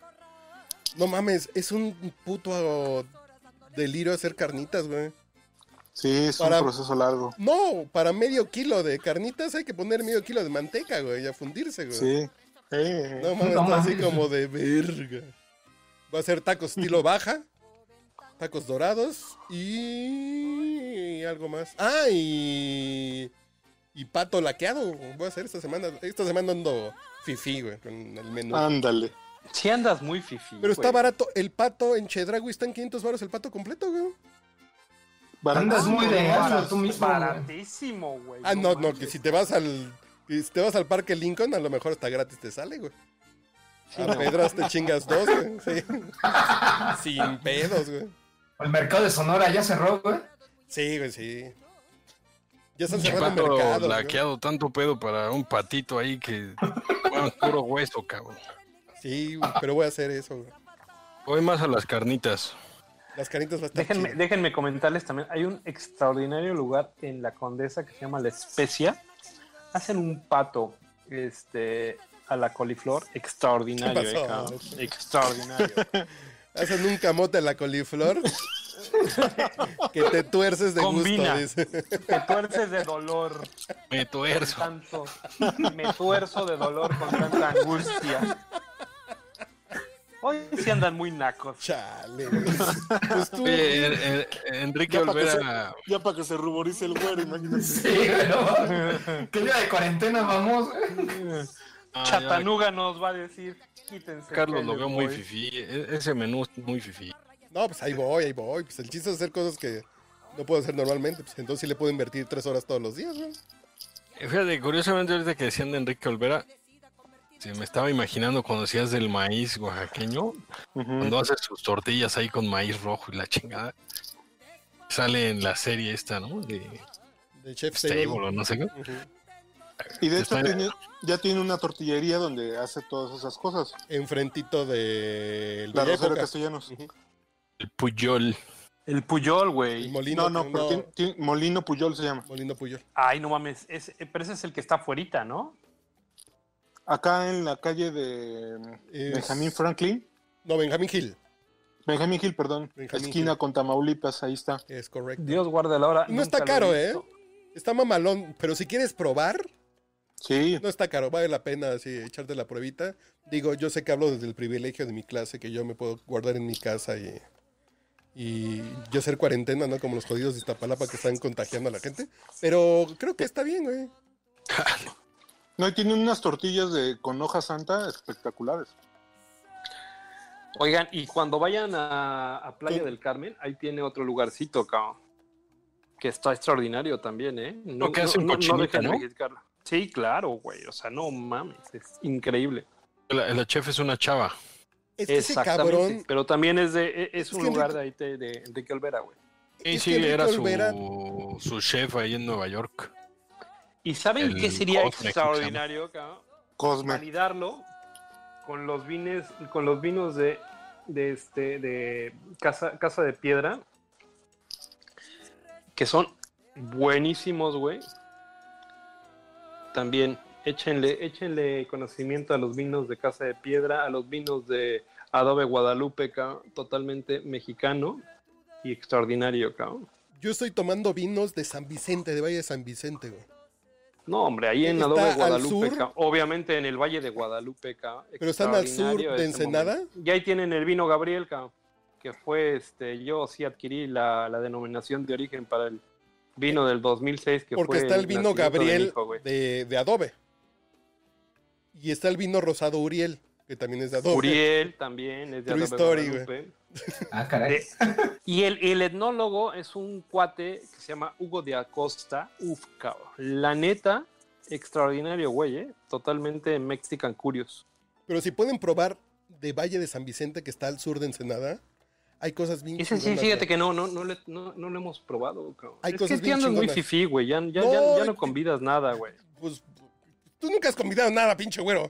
No mames, es un puto delirio hacer carnitas, güey. Sí, es Para- un proceso largo. No, para medio kilo de carnitas hay que poner medio kilo de manteca, güey, y a fundirse, güey. Sí. Eh, No mames, No está así como de verga. Va a ser tacos estilo baja, tacos dorados y algo más. Ah, y y pato laqueado. Voy a hacer esta semana. Esta semana ando fifi, güey, con el menú. Ándale. Sí andas muy fifi. Pero está güey. barato. El pato en Chedragui está en 500 baros el pato completo, güey. Andas muy de hazlo tú mismo. güey. Baratísimo, güey. Ah, no, no, que si te vas al si te vas al parque Lincoln, a lo mejor hasta gratis te sale, güey. Sí, A no. pedras te chingas dos, güey. Sí. Sin pedos, güey. El mercado de Sonora ya cerró, güey. Sí, güey, sí. Ya están cerrando mercados. güey. laqueado, tanto pedo para un patito ahí que. Bueno, puro hueso, cabrón. Sí, güey, pero voy a hacer eso, güey. Voy más a las carnitas. Las va a estar Déjenme, déjenme comentarles también. Hay un extraordinario lugar en la Condesa que se llama La Especia. Hacen un pato este, a la coliflor extraordinario. ¿Qué pasó? eh, cabrón. extraordinario. Hacen un camote a la coliflor que te tuerces de Combina. gusto, dice. Te tuerces de dolor. Me tuerzo. Tanto, me tuerzo de dolor con tanta angustia. Hoy sí andan muy nacos. Chale. Pues tú, eh, eh, Enrique Ya para Olvera. se, ya pa' que se ruborice el güero, imagínate. Sí, güey. no. ¿Qué día de cuarentena vamos? Ah, ya, Chatanuga nos va a decir, quítense. Carlos lo veo muy voy". fifí. E- Ese menú es muy fifí. No, pues ahí voy, ahí voy. Pues el chiste es hacer cosas que no puedo hacer normalmente. Pues entonces sí le puedo invertir tres horas todos los días, güey. Eh, Fíjate, curiosamente ahorita que decían de Enrique Olvera, se me estaba imaginando cuando decías del maíz oaxaqueño, cuando hace sus tortillas ahí con maíz rojo y la chingada. Sale en la serie esta, ¿no? De De Chef Stable Stable. o no sé qué. Y de hecho tiene- ya tiene una tortillería donde hace todas esas cosas. Enfrentito del La Bella Rosera Época. Castellanos. Ujú. El Puyol. El Puyol, El güey. molino. No, no, pero tiene- tiene- Molino Puyol se llama. Molino Puyol. Ay, no mames. ese- pero ese es el que está afuerita, ¿no? Acá en la calle de Es- Benjamín Franklin. No, Benjamín Hill. Benjamín Hill, perdón. Benjamín esquina Hill. con Tamaulipas, ahí está. Es correcto. Dios guarde la hora. no está caro, ¿eh? Está mamalón. Pero si quieres probar, Sí, no está caro. Vale la pena así echarte la pruebita. Digo, yo sé que hablo desde el privilegio de mi clase, que yo me puedo guardar en mi casa y, y yo hacer cuarentena, ¿no? Como los jodidos de Iztapalapa que están contagiando a la gente. Pero creo que está bien, güey. No, y tienen unas tortillas de, con hoja santa espectaculares. Oigan, y cuando vayan a, a Playa del Carmen, ahí tiene otro lugarcito, cabrón. Que está extraordinario también, ¿eh? Lo que dejen de ¿no? criticarlo. Sí, claro, güey. O sea, no mames, es increíble. La, la chef es una chava. Es que ese Exactamente. cabrón. Pero también es de e- es un lugar Enrique- de ahí de, de Enrique Olvera, güey. Sí, Enrique era su chef ahí en Nueva York. ¿Y saben qué sería Cosme, extraordinario, cabrón? Cosme. Validarlo con los vines, con los vinos de, de este, de casa, casa de piedra, que son buenísimos, güey. También échenle, échenle conocimiento a los vinos de casa de piedra, a los vinos de Adobe Guadalupe, cabrón, totalmente mexicano y extraordinario, cabrón. Yo estoy tomando vinos de San Vicente, de Valle de San Vicente, güey. No, hombre, ahí en ¿Está Adobe al Guadalupe, sur? obviamente en el Valle de Guadalupe, ¿Pero están al sur de Ensenada? momento. Y ahí tienen el vino Gabriel, que fue, este, yo sí adquirí la, la denominación de origen para el vino del 2006, que Porque fue está el vino de Gabriel hijo, de, de Adobe. Y está el vino rosado Uriel, que también es de Adobe. Uriel también es de True Adobe story, Guadalupe. Ah, caray. De- Y el, el etnólogo es un cuate que se llama Hugo de Acosta. Uf, cabrón. La neta, extraordinario, güey, ¿eh? Totalmente Mexican Curious. Pero si pueden probar de Valle de San Vicente, que está al sur de Ensenada, hay cosas bien Ese sí, fíjate güey. que no, no, no, le- no, no lo hemos probado, cabrón. Hay es cosas que bien andas muy fifí, güey. Ya, ya, No, ya, ya no convidas nada, güey. Pues, tú nunca has convidado nada, pinche güero.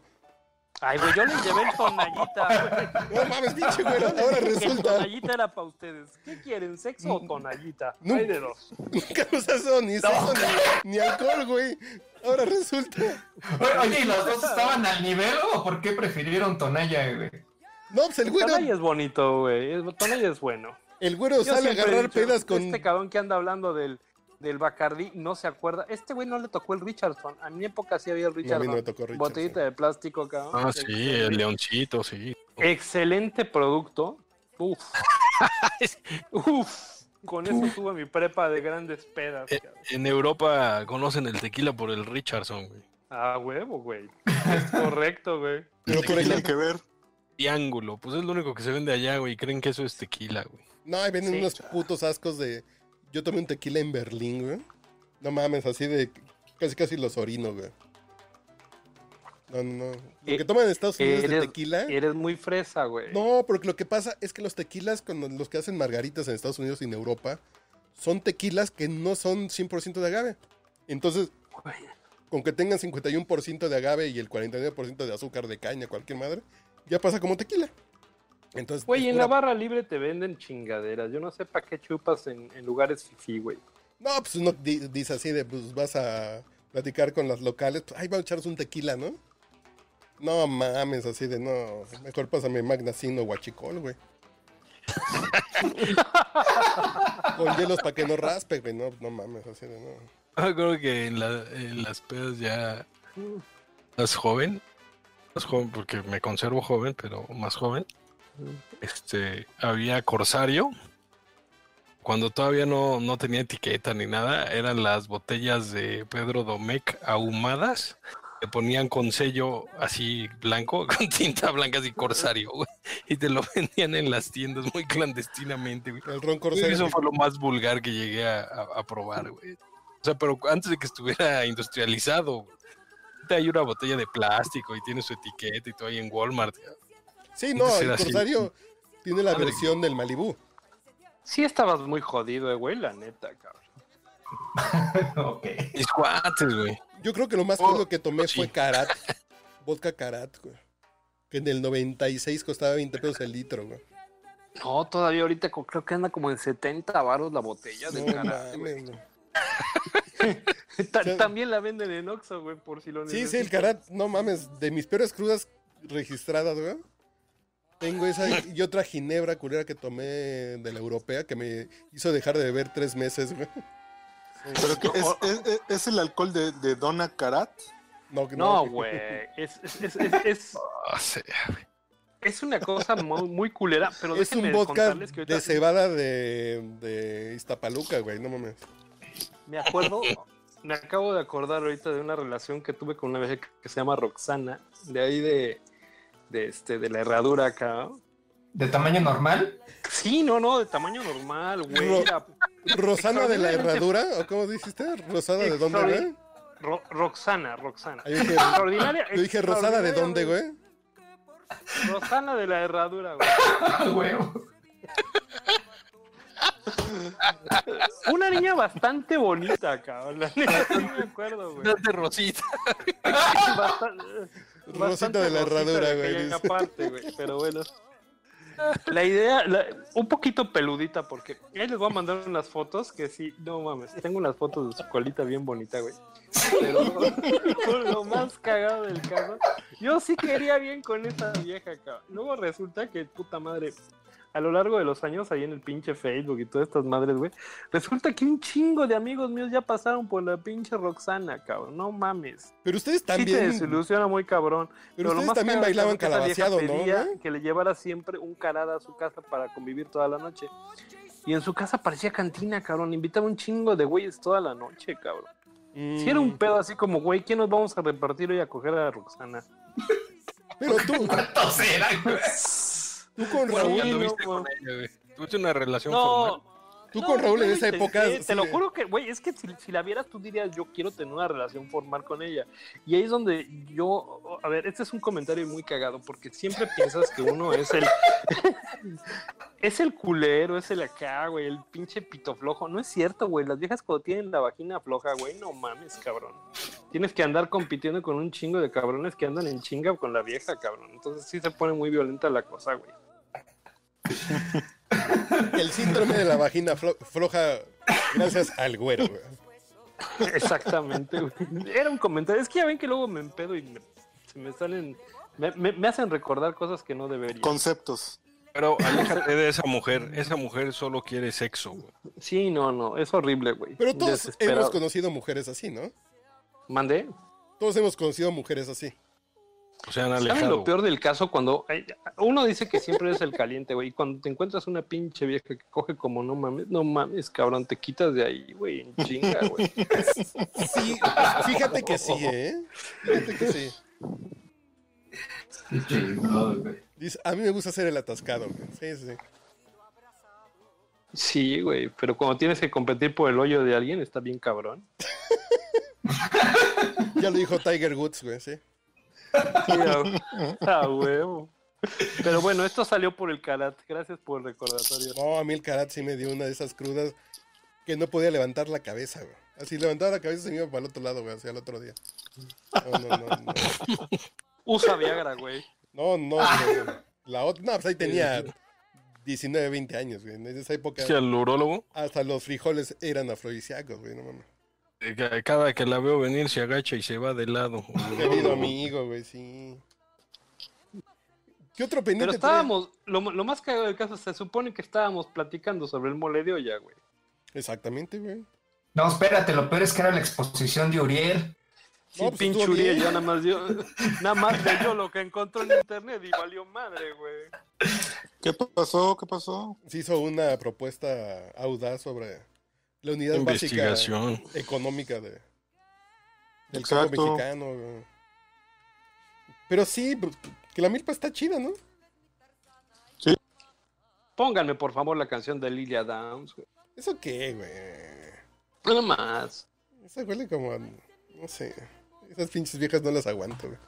Ay, güey, yo les llevé el tonallita, güey. No mames, pinche güero. Ahora El resulta. tonallita era para ustedes. ¿Qué quieren, sexo o tonallita? No. Hay de dos. Nunca nos has dado ni sexo ni, ni alcohol, güey. Ahora resulta. Oye, ¿y los dos estaban al nivel o por qué prefirieron Tonaya, güey? No, pues el güero, Tonalla es bonito, güey. El tonalla es bueno. el güero Yo sale a agarrar dicho, pedas con. Este cabrón que anda hablando del, del Bacardí no se acuerda. Este güey no le tocó el Richardson. A mi época sí había el a mí Richardson. no me tocó Richardson. Botellita de plástico, cabrón. Ah, sí, el leoncito, sí. Excelente producto. Uf. Uf. Con eso tuve mi prepa de grandes pedas. Eh, cabrón. En Europa conocen el tequila por el Richardson, güey. Ah, huevo, güey. Es correcto, güey. Pero por Tiene que ver. Triángulo, pues es lo único que se vende allá, güey. Creen que eso es tequila, güey. no, ahí venden Sí. unos putos ascos de. Yo tomé un tequila en Berlín, güey. No mames, así de. Casi casi los orino, güey. No, no, no. Lo Eh, que toman en Estados Unidos de Eres, tequila. eres muy fresa, güey. No, porque lo que pasa es que los tequilas, con los que hacen margaritas en Estados Unidos y en Europa, son tequilas que no son 100% de agave. Entonces, Güey. con que tengan 51% de agave y el 49% de azúcar de caña, cualquier madre, ya pasa como tequila. Entonces, Güey, en la barra libre te venden chingaderas. Yo no sé para qué chupas en, en lugares fifí, güey. No, pues uno di- dice así de, pues vas a platicar con las locales, pues, ay, vamos a echarnos un tequila, ¿no? No mames, así de, no, mejor pásame Magnacino o Huachicol, güey. Con hielos para que no raspe, güey, no, no mames, así de, no. Creo que en, la- en las pedas ya más joven, más joven porque me conservo joven, pero más joven, este, había Corsario. Cuando todavía no, no tenía etiqueta ni nada, eran las botellas de Pedro Domecq ahumadas. Le ponían con sello así blanco, con tinta blanca así Corsario, güey. Y te lo vendían en las tiendas muy clandestinamente, güey. El ron corsario. Eso fue lo más vulgar que llegué a, a- a probar, güey. O sea, pero antes de que estuviera industrializado, güey. Hay una botella de plástico y tiene su etiqueta y todo ahí en Walmart. Sí, no, el así. corsario tiene la Madre. versión del Malibú. Sí estabas muy jodido, eh, güey, la neta, cabrón. ok. Mis cuates, güey. Yo creo que lo más Oh, caro que tomé sí. fue Karat. Vodka Karat, güey. Que en el 96 costaba 20 pesos el litro, güey. No, todavía ahorita creo que anda como en 70 varos la botella de No Karate, güey. mames, güey. Ta- O sea- También la venden en Oxxo, güey, por si lo Sí, sí, el necesitas. Karat, no mames, de mis peores crudas registradas, güey. Tengo esa y otra ginebra culera que tomé de la europea que me hizo dejar de beber tres meses, güey. Pero que es, es- es- es el alcohol de, de Donna Karat. No, No, güey. Es, es, es una cosa muy, muy culera, pero Es un que ahorita de cebada de, de Iztapaluca, güey, no mames. me acuerdo, me acabo de acordar ahorita de una relación que tuve con una vieja que se llama Roxana, de ahí de, de este, de la herradura acá. ¿De tamaño normal? Sí, no, no, de tamaño normal, güey. Ro- ¿Rosana de la herradura? ¿O cómo dijiste? ¿Rosada de dónde, güey? Ro- Roxana, Roxana. Dije, Extraordinaria. yo dije, ¿Rosada de dónde, güey? Rosana de la herradura, güey. Una niña bastante bonita, cabrón. La neta, sí me acuerdo, güey. de Rosita. Bastante, Rosita de la herradura, güey. Aparte, güey, pero bueno. La idea, la- un poquito peludita, porque ahí les voy a mandar unas fotos que sí, no mames, tengo unas fotos de su colita bien bonita, güey. Pero lo más cagado del caso, yo sí quería bien con esa vieja, cabrón. Luego resulta que, puta madre, a lo largo de los años, ahí en el pinche Facebook y todas estas madres, güey, resulta que un chingo de amigos míos ya pasaron por la pinche Roxana, cabrón, no mames. Pero ustedes Sí te también... desilusiona muy cabrón. Pero ustedes más también bailaban que esa vieja calabaceado, ¿no, pedía güey? Que le llevara siempre un carada a su casa para convivir toda la noche. Y en su casa parecía cantina, cabrón. Invitaba un chingo de güeyes toda la noche, cabrón. Mm, Si era un pedo así como, güey, ¿quién nos vamos a repartir hoy a coger a Roxana? Pero tú, ¿Cuántos eran, güey? tú con Raúl, no, anduviste güey. con ella, güey. Tuviste una relación No, formal. tú no, con Raúl en esa época... Te sí lo juro que, güey, es que si, si la vieras tú dirías, yo quiero tener una relación formal con ella. Y ahí es donde yo, a ver, este es un comentario muy cagado, porque siempre piensas que uno es el... es el culero, es el acá, güey, el pinche pito flojo. No es cierto, güey, las viejas cuando tienen la vagina floja, güey, no mames, cabrón. Tienes que andar compitiendo con un chingo de cabrones que andan en chinga con la vieja, cabrón. Entonces sí se pone muy violenta la cosa, güey. El síndrome de la vagina flo- floja gracias al güero, güey. Exactamente, güey. Era un comentario. Es que ya ven que luego me empedo y me, se me salen. Me, me- me hacen recordar cosas que no debería. Conceptos. Pero aléjate de esa mujer. Esa mujer solo quiere sexo, güey. Sí, no, no. Es horrible, güey. Pero todos hemos conocido mujeres así, ¿no? ¿Mandé? Todos hemos conocido mujeres así. O sea, han ¿Saben alejado. lo peor del caso? Cuando uno dice que siempre es el caliente, güey. Y cuando te encuentras una pinche vieja que coge como no mames, no mames, cabrón, te quitas de ahí, güey, en chinga, güey. Sí, fíjate que sí, ¿eh? Fíjate que sí. Dice, a mí me gusta hacer el atascado, güey. Sí, sí, sí. Sí, güey. Pero cuando tienes que competir por el hoyo de alguien, está bien cabrón. Ya lo dijo Tiger Woods, güey, sí. Sí, a, a huevo. Pero bueno, esto salió por el karate. Gracias por el recordatorio. No, a mí el karat sí me dio una de esas crudas que no podía levantar la cabeza, güey. Así levantaba la cabeza y se me iba para el otro lado, güey, hacia el otro día. No, no, no, no. Usa Viagra, güey. No, no, no, no. La otra, no, pues ahí tenía 19, 20 años, güey. En esa época Sí, al urólogo. hasta los frijoles eran afrodisíacos, güey, no mames. Eh, ca- Cada que la veo venir se agacha y se va de lado. Querido amigo, güey, sí. ¿Qué otro pendiente Pero estábamos, lo, lo más cagado del caso, se supone que estábamos platicando sobre el mole de olla, güey. Exactamente, güey. No, espérate, lo peor es que era la exposición de Uriel. Sí, No, pues pinche estuvo Uriel ya nada más dio, nada más leyó lo que encontró en internet y valió madre, güey. ¿Qué pasó? ¿Qué pasó? Se hizo una propuesta audaz sobre la unidad básica económica de, del Exacto. campo mexicano. güey. Pero sí, pues, que la milpa está chida, ¿no? Pónganme, por favor, la canción de Lilia Downs, güey. ¿Eso qué, güey? Nada más. Eso huele como a, no sé. Esas pinches viejas no las aguanto, güey.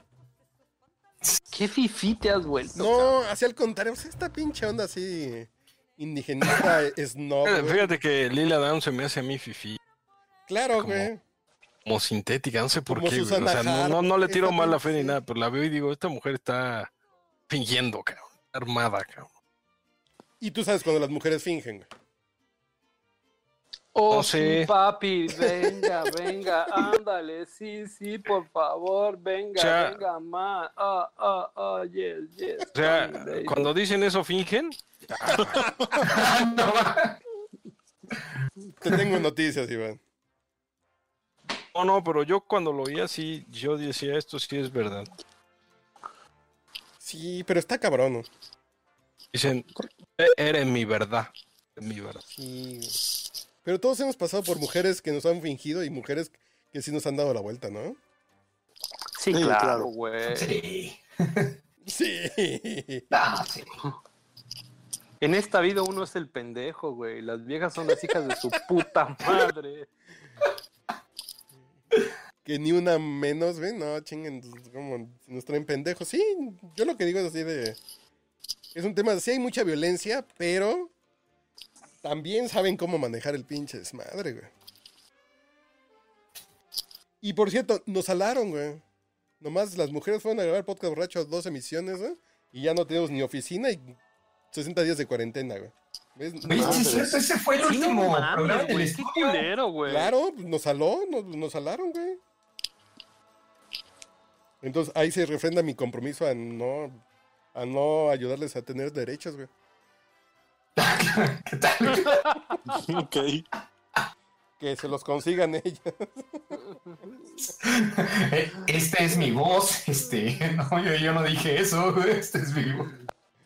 ¿Qué fifí te has vuelto? No, hacia el contrario, o sea, esta pinche onda así indigenista snob, Fíjate, que Lila Down se me hace a mí fifi. Claro, como- güey. Como sintética, no sé por Como qué. güey. O sea, no, no, no le tiro esta mala fe ni nada, pero la veo y digo, esta mujer está fingiendo, cabrón. Armada, cabrón. Y tú sabes cuando las mujeres fingen, güey. Oh, No sí, papi, venga, venga, ándale, sí, sí, por favor, venga, O sea- venga, más. Ah, ah, ah, yes, yes. O sea, baby. cuando dicen eso, fingen. Te tengo noticias, Iván. No, no, pero yo cuando lo oía así, yo decía, esto sí es verdad. Sí, pero está cabrón, ¿no? Dicen, "E- eres mi verdad. Mi verdad. Sí. Pero todos hemos pasado por mujeres que nos han fingido y mujeres que sí nos han dado la vuelta, ¿no? Sí, Sí, claro, claro. güey. Sí. Sí. Ah, sí. En esta vida uno es el pendejo, güey. Las viejas son las hijas de su puta madre. Que ni una menos, ¿ven? No, chinguen, como nos traen pendejos. Sí, yo lo que digo es así de... Es un tema, sí hay mucha violencia, pero también saben cómo manejar el pinche desmadre, güey. Y por cierto, nos salaron, güey. Nomás las mujeres fueron a grabar podcast borracho dos emisiones, güey. Y ya no tenemos ni oficina y 60 días de cuarentena, güey. ¿Ves? Ese fue el último mames, programa del güey. Qué estudio. culero, güey. Claro, nos saló, nos, nos salaron, güey. Entonces ahí se refrenda mi compromiso a no, a no ayudarles a tener derechos, güey. ¿Qué tal? Ok. Que se los consigan ellas. Eh, Esta es mi voz. Este, no, yo, yo no dije eso. güey, Esta es mi voz.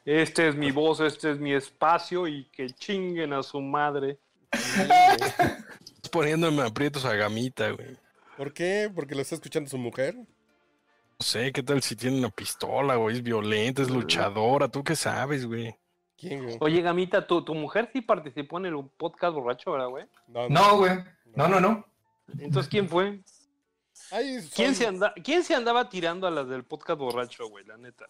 Este es mi voz, este es mi espacio y que chinguen a su madre. Estás poniéndome aprietos a gamita, güey. ¿Por qué? Porque lo está escuchando su mujer. No sé, ¿qué tal si tiene una pistola, güey? Es violenta, es luchadora. ¿Tú qué sabes, güey? ¿Quién, güey? Oye, Gamita, tu, tu mujer sí participó en el podcast borracho, ¿verdad, güey? No, No, güey. No, no, no. Entonces, ¿quién fue? Ay, ¿Quién se, anda, ¿Quién se andaba tirando a las del podcast borracho, güey? La neta.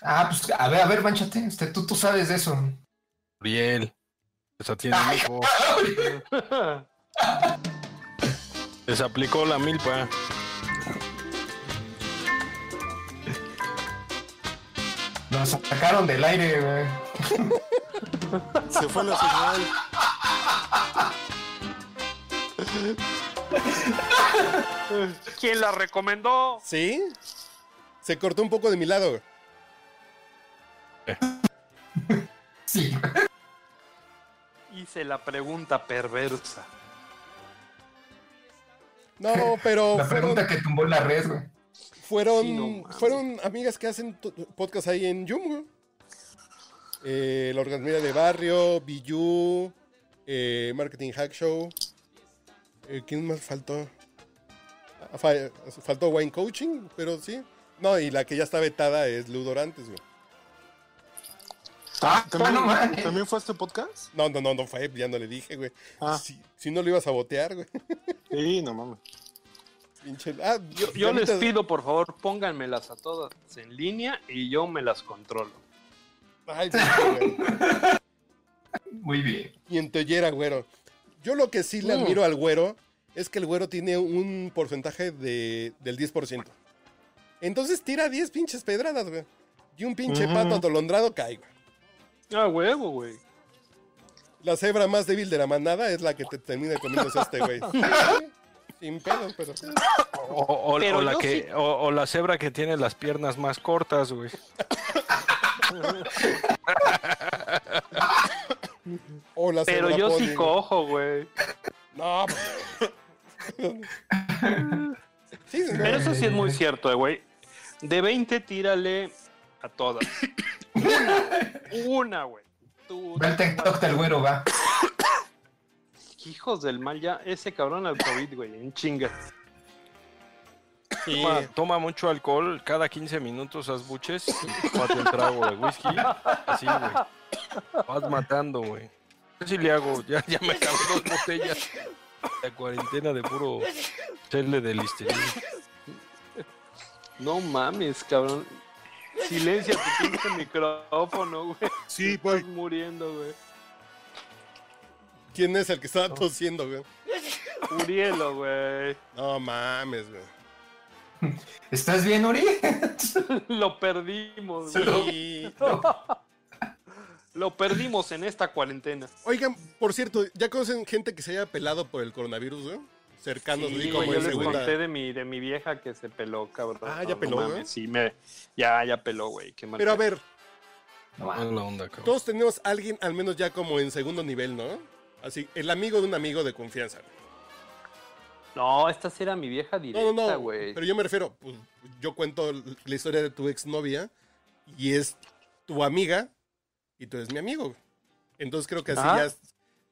Ah, pues a ver, a ver, manchate. Este, tú, tú sabes de eso. Esa tiene un hijo. Les aplicó la milpa. Nos sacaron del aire, güey. Se fue la señal. ¿Quién la recomendó? ¿Sí? Se cortó un poco de mi lado, güey. Sí. Hice la pregunta perversa. No, pero La fueron, pregunta que tumbó la red, güey. Fueron, Sí, no mames. fueron amigas que hacen podcast ahí en Yum, güey. Eh, la de Barrio, Biyu, eh, Marketing Hack Show. Eh, ¿Quién más faltó? Ah, fa- faltó Wine Coaching, pero sí. No, y la que ya está vetada es Ludorantes, güey. Ah, ¿También, no. ¿También fue este podcast? No, no, no, no fue, ya no le dije, güey. Ah. Si, si no lo ibas a botear, güey. Sí, no mames. Pinche- Ah, Yo, yo les pido, por favor, pónganmelas a todas en línea y yo me las controlo. Ay, sí, güey. Muy bien. Y en Tellera, güero. Yo lo que sí le Mm. admiro al güero es que el güero tiene un porcentaje de, del 10%. Entonces tira 10 pinches pedradas, güey. Y un pinche pato atolondrado cae, güey. Ah, huevo, güey. La cebra más débil de la manada es la que te termina comiéndose este güey. Sin pedos, pero. O, o- Pero o la que, sí- o, o la cebra que tiene las piernas más cortas, güey. O la Pero cebra yo pony, sí cojo, güey. No, sí, sí, Pero eso sí es muy cierto, eh, güey. De 20, tírale a todas. Una, una, güey. Ve el TikTok del güero, va. Hijos del mal, ya ese cabrón al COVID, güey, en chinga. sí. Toma, toma mucho alcohol, cada 15 minutos haz buches, pate un trago de whisky, así, güey. Vas matando, güey. Yo sí le hago, ya, ya me acabo dos botellas de cuarentena de puro chele de listerina. No mames, cabrón. Silencia tu pinche micrófono, güey. Sí, Estás güey. muriendo, güey. ¿Quién es el que estaba tosiendo, güey? Urielo, güey. No mames, güey. ¿Estás bien, Uri? Lo perdimos, güey. Sí. Lo perdimos en esta cuarentena. Oigan, por cierto, ¿ya conocen gente que se haya pelado por el coronavirus, güey? Cercanos, Sí, así güey, como yo les segunda. conté de mi, de mi vieja que se peló, cabrón. Ah, ¿ya No peló, mames, güey? Sí, me, ya, ya peló, güey. Qué mal Pero a ver, No, onda, cabrón. todos tenemos a alguien al menos ya como en segundo nivel, ¿no? Así, el amigo de un amigo de confianza. No, esta sí era mi vieja directa, no, no. güey. Pero yo me refiero, pues, yo cuento la historia de tu exnovia y es tu amiga y tú eres mi amigo. güey. Entonces creo que así Ah. ya,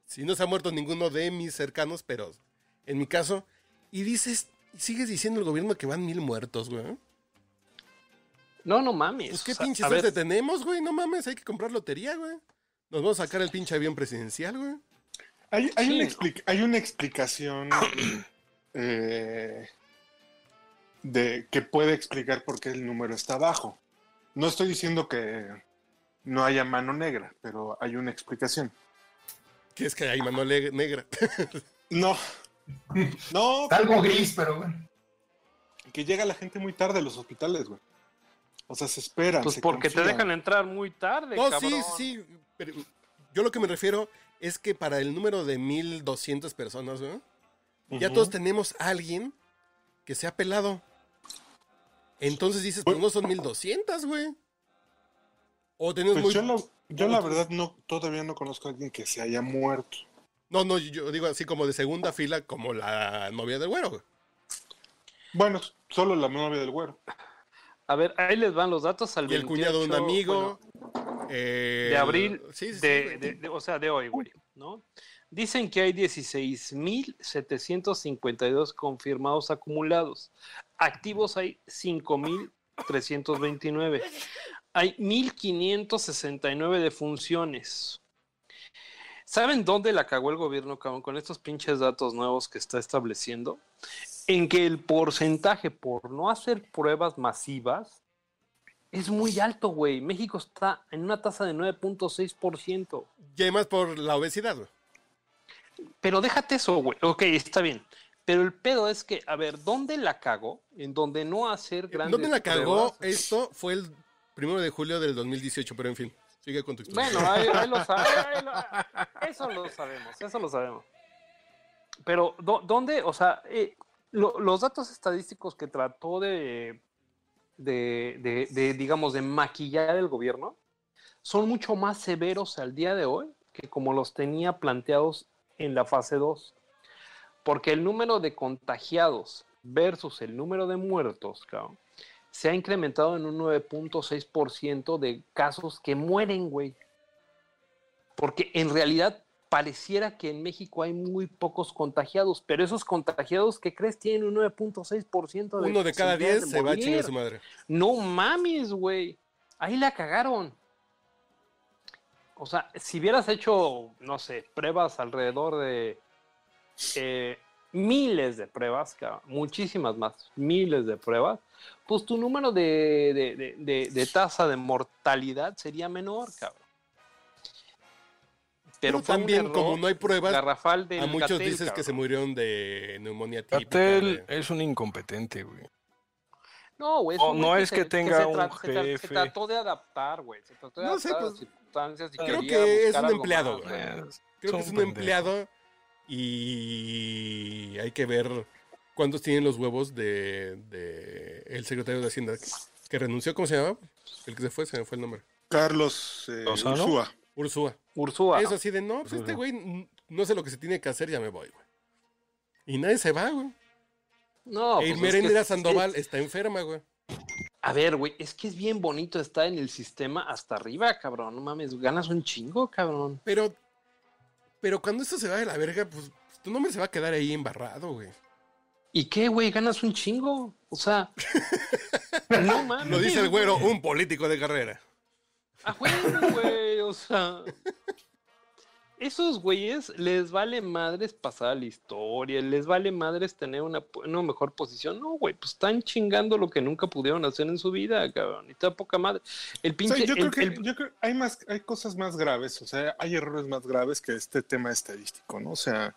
si no se ha muerto ninguno de mis cercanos, pero en mi caso, y dices, sigues diciendo el gobierno que van mil muertos, güey. No, no mames. Pues qué o sea, pinche ver, suerte tenemos, güey, no mames, hay que comprar lotería, güey. Nos vamos a sacar el pinche avión presidencial, güey. Hay, hay Sí, una, hay una explicación eh, de que puede explicar por qué el número está bajo. No estoy diciendo que no haya mano negra, pero hay una explicación. Que es que hay mano negra. No, no, Algo gris, pero bueno. que llega la gente muy tarde a los hospitales, güey. O sea, se esperan. Pues se porque te confían. dejan entrar muy tarde, No, cabrón. sí, sí, pero yo lo que me refiero es que para el número de 1200 personas, güey, ya todos tenemos a alguien que se ha pelado. Entonces dices, pues no son 1200, güey. O tenemos Pues muy... yo, la, yo la verdad no, todavía no conozco a alguien que se haya muerto. No, no, yo digo así como de segunda fila, como la novia del güero, güey. Bueno, solo la novia del güero. A ver, ahí les van los datos al Y el cuñado de un 28, amigo. bueno, eh, de abril, sí, sí, sí, de, güey. de- de- o sea, de hoy, güey, ¿no? Dicen que hay 16.752 confirmados acumulados. Activos hay 5.329. Hay 1.569 defunciones. ¿Saben dónde la cagó el gobierno, cabrón, con estos pinches datos nuevos que está estableciendo? En que el porcentaje por no hacer pruebas masivas es muy alto, güey. México está en una tasa de 9.6%. Y además por la obesidad, güey. Pero déjate eso, güey. Ok, está bien. Pero el pedo es que, a ver, ¿dónde la cagó? En donde no hacer grandes ¿Dónde la cagó? pruebas. Esto fue el primero de julio del 2018, pero en fin, sigue con tu historia. Bueno, ahí, ahí lo sabe- ahí lo- eso lo sabemos, eso lo sabemos. Pero, ¿dó- ¿dónde? O sea, eh, lo- los datos estadísticos que trató de, de, digamos, de maquillar el gobierno son mucho más severos al día de hoy que como los tenía planteados en la fase 2. Porque el número de contagiados versus el número de muertos, cabrón, se ha incrementado en un 9.6% de casos que mueren, güey. Porque en realidad pareciera que en México hay muy pocos contagiados, pero esos contagiados, ¿qué crees? Tienen un 9.6% de Uno de cada posibilidades diez de se va a chingar a su madre. No mames, güey. Ahí la cagaron. O sea, si hubieras hecho, no sé, pruebas alrededor de eh, miles de pruebas, cabrón, muchísimas más, miles de pruebas, pues tu número de- de- de tasa de mortalidad sería menor, cabrón. Pero Pero fue un también, error como no hay pruebas, garrafal del a muchos Gatel, dices que se murieron de neumonía típica. De- es un incompetente, güey. No, güey. No, que es que tenga se un tra- se Se trató de adaptar, güey. Se trató de No sé, adaptar a pues, las circunstancias y creo quería que es un empleado, más, güey. Creo que es un empleado y hay que ver cuántos tienen los huevos de, de el secretario de Hacienda que, que renunció, ¿cómo se llama? El que se fue, se me fue el nombre. Carlos eh. Ursúa. Ursúa. Ursúa. Es así de, no, pues este güey no sé lo que se tiene que hacer, ya me voy, güey. Y nadie se va, güey. No, e pues es que- Sandoval está enferma, güey. A ver, güey, es que es bien bonito estar en el sistema hasta arriba, cabrón. No mames, ganas un chingo, cabrón. Pero, pero cuando esto se va de la verga, pues tu nombre se va a quedar ahí embarrado, güey. ¿Y qué, güey? Ganas un chingo. O sea, no mames. Lo dice el güero, güey. un político de carrera. Ah, huevo, güey, o sea. Esos güeyes les vale madres pasar a la historia, les vale madres tener una, una mejor posición. No, güey, pues están chingando lo que nunca pudieron hacer en su vida, cabrón. Y está poca madre. El O pinche. sea, yo el- creo que el- yo creo- hay más hay cosas más graves, o sea, hay errores más graves que este tema estadístico, ¿no? O sea,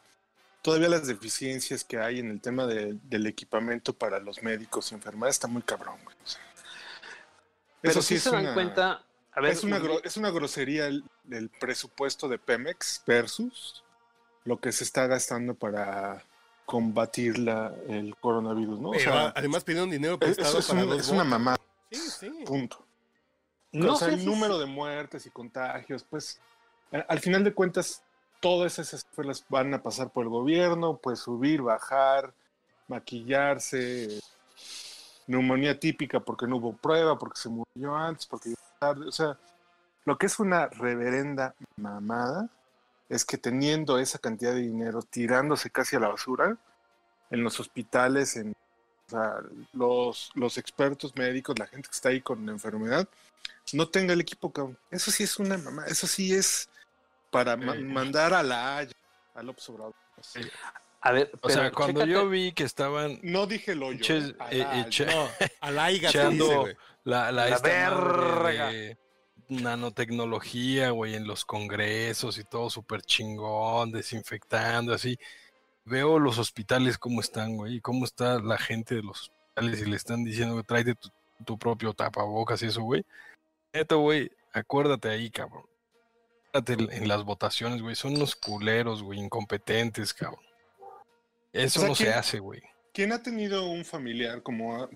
todavía las deficiencias que hay en el tema de- del equipamiento para los médicos y enfermeras está muy cabrón, güey. O sea, pero eso sí se dan una, cuenta. A ver, es una es una grosería el, el presupuesto de Pemex versus lo que se está gastando para combatir la, el coronavirus, ¿no? O sea, además pidieron dinero es, prestado es para un- dos es una mamá, Sí, sí. punto. no o sea, el número de muertes y contagios, pues al final de cuentas, todas esas escuelas van a pasar por el gobierno, pues subir, bajar, maquillarse, neumonía típica porque no hubo prueba, porque se murió antes, porque O sea, lo que es una reverenda mamada es que teniendo esa cantidad de dinero tirándose casi a la basura en los hospitales, en o sea, los, los expertos médicos, la gente que está ahí con la enfermedad, no tenga el equipo, cabrón. Eso sí es una mamá, eso sí es para ma- mandar a la Haya, al Obrador. A ver, O sea, cuando chécate- yo vi que estaban No dije lo yo. Pinches, a eh, la eh, No, a la echando dice, la, la, verga. de nanotecnología, güey, en los congresos y todo súper chingón, desinfectando, así. Veo los hospitales cómo están, güey, y cómo está la gente de los hospitales y le están diciendo que tráete tu, tu propio tapabocas y eso, güey. Neto, güey, acuérdate ahí, cabrón. Acuérdate en las votaciones, güey, son unos culeros, güey, incompetentes, cabrón. Eso O sea, no se ¿quién- hace, güey. ¿Quién ha tenido un familiar como ha,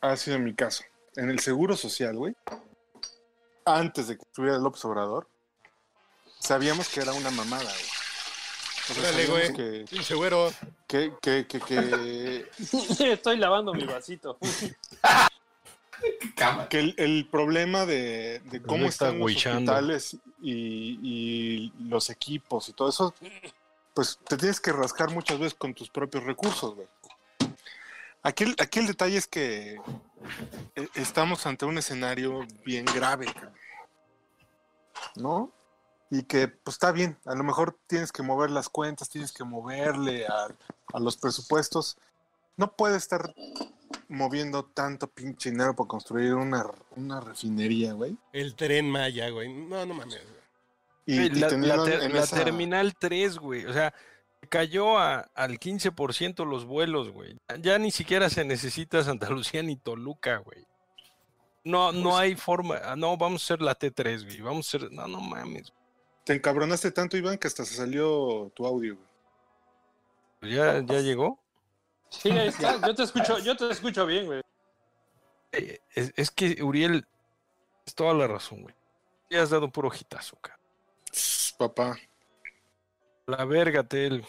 ha sido mi caso? En el Seguro Social, güey. Antes de que estuviera López Obrador, sabíamos que era una mamada, güey. O sea, güey. que, Pinche güero. que, que, que, que, Estoy lavando mi vasito. Que el, el problema de, de cómo están los hospitales y, y los equipos y todo eso, pues te tienes que rascar muchas veces con tus propios recursos, güey. Aquí aquí el detalle es que eh, estamos ante un escenario bien grave. ¿no? Y que, pues está bien, a lo mejor tienes que mover las cuentas, tienes que moverle a, a los presupuestos. No puedes estar moviendo tanto pinche dinero para construir una, una refinería, güey. El tren Maya, güey. No, no mames, güey. Y, Güey, y la, teniendo la ter- en la esa- terminal 3, güey. O sea, cayó a- al 15% los vuelos, güey. Ya ni siquiera se necesita Santa Lucía ni Toluca, güey. No, no Pues- hay forma. ah, No, vamos a hacer la T3, güey. Vamos a hacer. No, no mames. Te encabronaste tanto, Iván, que hasta se salió tu audio, güey. Pues Ya, ya llegó. Sí, ahí está. Yo te escucho, yo te escucho bien, güey. Eh, Es, es que Uriel es toda la razón, güey. Ya has dado puro hitazo, cara. Papá. La verga, Tel.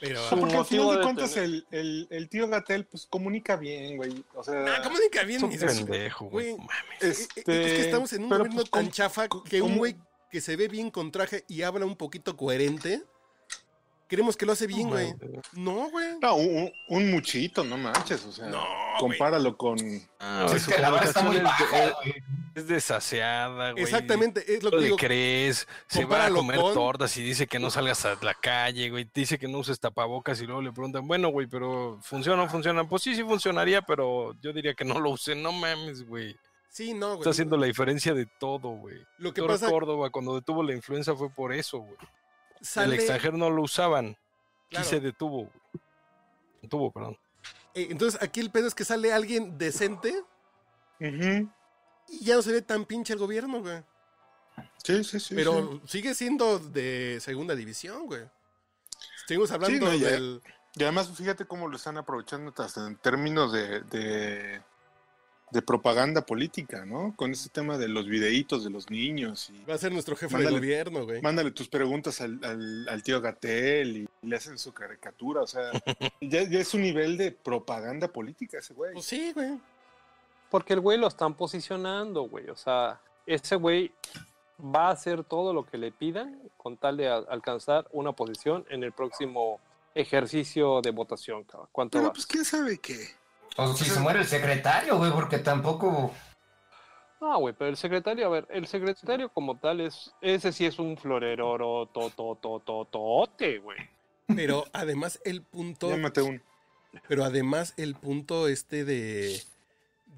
Pero. Su Porque al final de de cuentas el, el, el tío Gatel pues comunica bien, güey. O sea, Ah, comunica bien. Es pendejo, güey. mames. este, Es que estamos en un pero, momento pues, tan ¿cómo- chafa que un güey que se ve bien con traje y habla un poquito coherente, creemos que lo hace bien, güey. No, güey. No, un, un muchito, no manches, o sea, No, compáralo con... Ah, Pues es su que la vara está muy comunicación baja, es, güey. Es desaseada, güey. Exactamente, es lo No que le digo. crees, se va a comer con- tortas y dice que no salgas a la calle, güey. Dice que no uses tapabocas y luego le preguntan, bueno, güey, pero ¿funciona o no funciona? Pues sí, sí funcionaría, pero yo diría que no lo use. No mames, güey. Sí, no, güey. Está haciendo la diferencia de todo, güey. Lo que Doctor pasa Córdoba, cuando detuvo la influenza fue por eso, güey. El sale, extranjero no lo usaban. Y Claro. se detuvo, güey. Detuvo, perdón. eh, entonces aquí el pedo es que sale alguien decente Ujú. Y ya no se ve tan pinche el gobierno, güey. Sí, sí, sí. Pero sí. sigue siendo de segunda división, güey. Seguimos hablando no, ya- del... Y además, fíjate cómo lo están aprovechando hasta en términos de, de, de propaganda política, ¿no? Con este tema de los videitos de los niños y Va a ser nuestro jefe Mándale. de gobierno, güey. mándale tus preguntas al, al, al tío Gatel y le hacen su caricatura, o sea, ya, ya es un nivel de propaganda política ese güey. Pues sí, güey. Porque el güey lo están posicionando, güey. O sea, ese güey va a hacer todo lo que le pidan con tal de alcanzar una posición en el próximo ejercicio de votación, cabrón. ¿Cuánto Pero va? pues quién sabe qué. O si se muere el secretario, güey, porque tampoco. Ah, güey, pero el secretario, a ver, el secretario como tal es, ese sí es un floreroro tototototote, güey. Pero además el punto... Llámate un. Pero además el punto este de...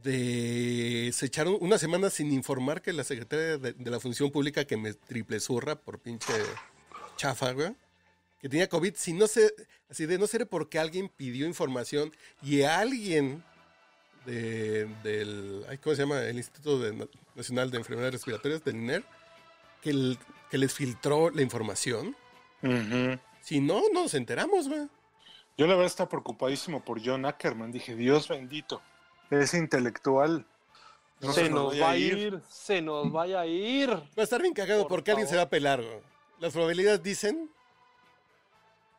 De... Se echaron una semana sin informar que la secretaria de, de la Función Pública que me triple zurra por pinche chafa, güey. Que tenía COVID, si no sé, así de no ser porque alguien pidió información y alguien de, del, ay, ¿cómo se llama? El Instituto de- Nacional de Enfermedades Respiratorias, del INER, que, el- que les filtró la información. Si no, no nos enteramos, güey. Yo la verdad estaba preocupadísimo por John Ackerman. Dije, Dios bendito, ese intelectual. no se, se nos va a ir. ir, se nos vaya a ir. Va a estar bien cagado Por porque alguien se va a pelar, güey. Las probabilidades dicen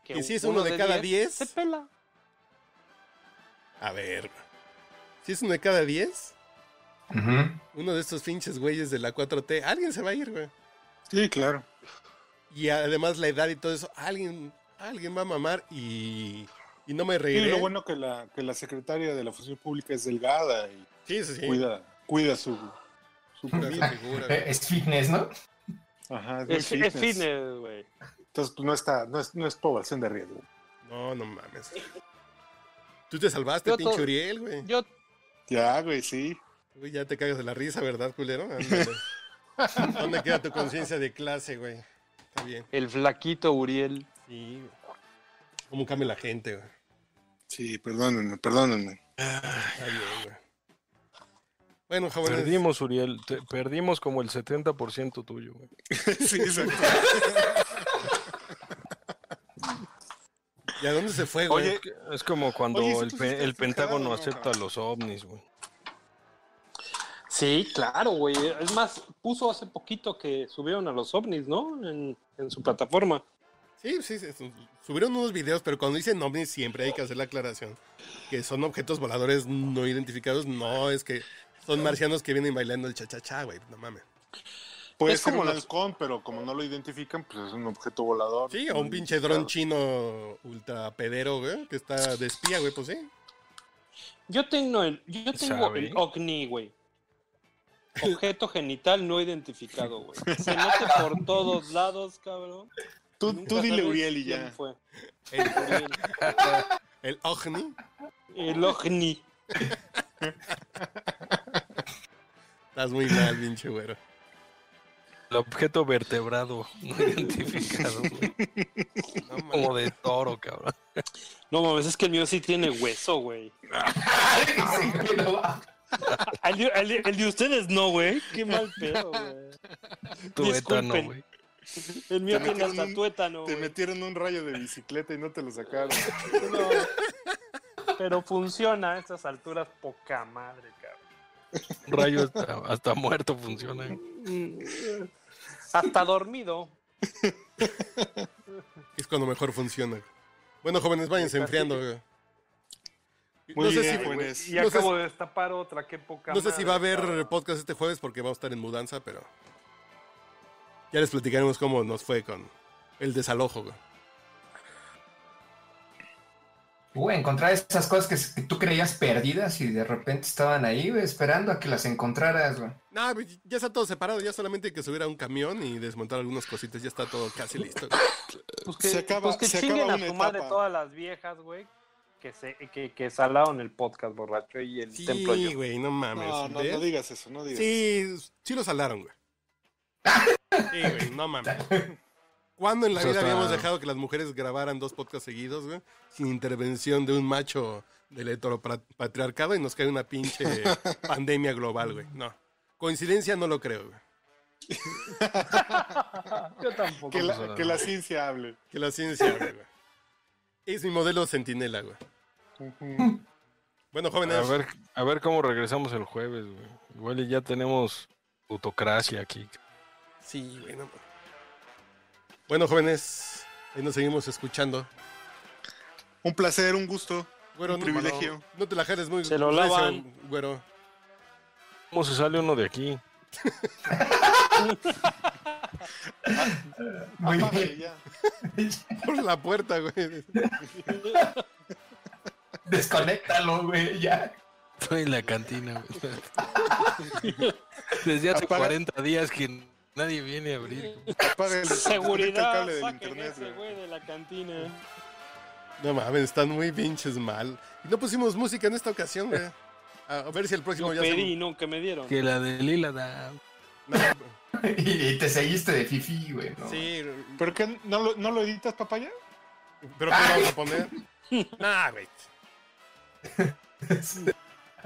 Que si es uno de cada diez. Se pela. A ver. Si es uno de cada diez, Ujú. Uno de estos pinches güeyes de la 4T, alguien se va a ir, güey. Sí, claro. Y además la edad y todo eso, alguien, alguien va a mamar y, y no me Y reiré. lo bueno que la, que la secretaria de la función pública es delgada y Sí, sí, sí. cuida, cuida su, su figura. Es fitness, ¿no? Ajá, es, Es, es fitness. güey. Entonces pues, no está, no es, no es población de riesgo. No, no mames. Tú te salvaste, Yo pinche Uriel, güey. Yo, Ya, güey, sí. Uy, ya te cagas de la risa, ¿verdad, culero? ¿Dónde queda tu conciencia de clase, güey? Está bien. el flaquito Uriel. Sí. güey. ¿Cómo cambia la gente, güey? Sí, perdónenme, perdónenme. Está bien, güey. Bueno, jóvenes. Perdimos, Uriel. te- perdimos como el 70% tuyo, güey. sí, exacto. ¿Y a dónde se fue, güey? Oye, Es como cuando Oye, ¿sí el, pe- Pentágono fijado no, acepta los ovnis, güey. Sí, claro, güey. Es más, puso hace poquito que subieron a los ovnis, ¿no? En, en su plataforma. Sí, sí, sí, su- subieron unos videos, pero cuando dicen ovnis siempre hay que hacer la aclaración. Que son objetos voladores no identificados, no es que son marcianos que vienen bailando el cha-cha-cha, güey. No mames. puede Es como un halcón, pero como no lo identifican, pues es un objeto volador. Sí, o un pinche dron chino ultra pedero, güey, que está de espía, güey, pues sí. Yo tengo el, yo tengo ¿Sabe? el OVNI, güey. Objeto genital no identificado, güey. Se mete por todos lados, cabrón. Tú, dile Uriel y quién ya. fue. El, el ovni. El OVNI. Estás muy mal, pinche güero. El objeto vertebrado no identificado, güey. No. Como de toro, cabrón. No mames, es que el mío sí tiene hueso, güey. Sí, pero va. El, de- el de- el de ustedes no, güey. Qué mal pedo, güey. Tuétano, Disculpen. güey. El mío Te tiene metieron hasta un- tuétano, Te metieron un rayo de bicicleta y no te lo sacaron. No. Pero funciona a estas alturas poca madre, cabrón. Un rayo hasta, hasta muerto funciona. Hasta dormido. Es cuando mejor funciona. Bueno, jóvenes, váyanse enfriando, güey. Muy no sé bien, si, jóvenes. Y no sé acabo de destapar otra, qué poca No sé si va a haber cabrón. podcast este jueves porque vamos a estar en mudanza, pero ya les platicaremos cómo nos fue con el desalojo. güey. Uy, encontrar esas cosas que, que tú creías perdidas y de repente estaban ahí, güey, esperando a que las encontraras, güey. No, ya está todo separado, ya solamente hay que subir a un camión y desmontar algunas cositas, ya está todo casi listo. güey. Pues que, Se acaba- pues que se chinguen acaba a una su madre etapa. todas las viejas, güey. Que, se, que, que salaron el podcast borracho y el templo Sí, güey, no mames. No, no, no digas eso, no digas Sí, sí lo salaron, güey. Sí, güey, no mames. ¿Cuándo en la vida habíamos dejado que las mujeres grabaran dos podcasts seguidos, güey? Sin intervención de un macho del heteropatriarcado y nos cae una pinche pandemia global, güey. No. Coincidencia no lo creo, güey. Yo tampoco. Que la, que la ciencia hable. Que la ciencia hable, güey. Es mi modelo centinela, güey. Bueno, jóvenes. A ver, a ver cómo regresamos el jueves, güey. Igual ya tenemos autocracia aquí. Sí, güey, no. Bueno, jóvenes. Ahí nos seguimos escuchando. Un placer, un gusto. Güero, Un no- privilegio. No, no te la jales muy Se lo lavan. güero. ¿Cómo se sale uno de aquí? Muy Apágale bien. ya. Por la puerta, güey. Desconéctalo, güey, ya. Estoy en la cantina, güey. Desde hace Apaga- 40 días que nadie viene a abrir. Apágale, conecta el Seguridad, cable del saquen internet, ese güey. de la cantina. No mames, están muy pinches mal. Y no pusimos música en esta ocasión, güey. A ver si el próximo Yo ya pedí, no, que me dieron. Que la de Lila da. No, Y te seguiste de fifi, güey, ¿no? sí, ¿Pero qué? ¿No lo, no lo editas, papaya? pero ¿qué vamos a poner? Nah, güey.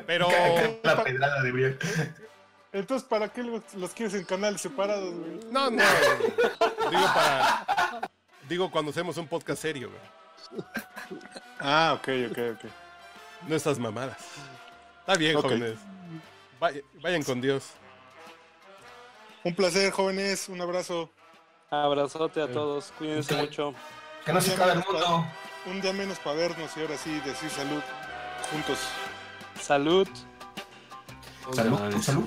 Pero La pedrada de Uriel. Entonces, ¿para qué los, los quieres en canales separados, güey? no, no. Digo para digo cuando hacemos un podcast serio, güey. Ah, ok, ok, ok. No estas mamadas. Está bien, jóvenes. Vay- vayan con Dios. Un placer, jóvenes. Un abrazo. Abrazote a todos, cuídense mucho. Que no se acabe el mundo. Un día menos para vernos y ahora sí decir salud juntos. Salud. Salud, salud.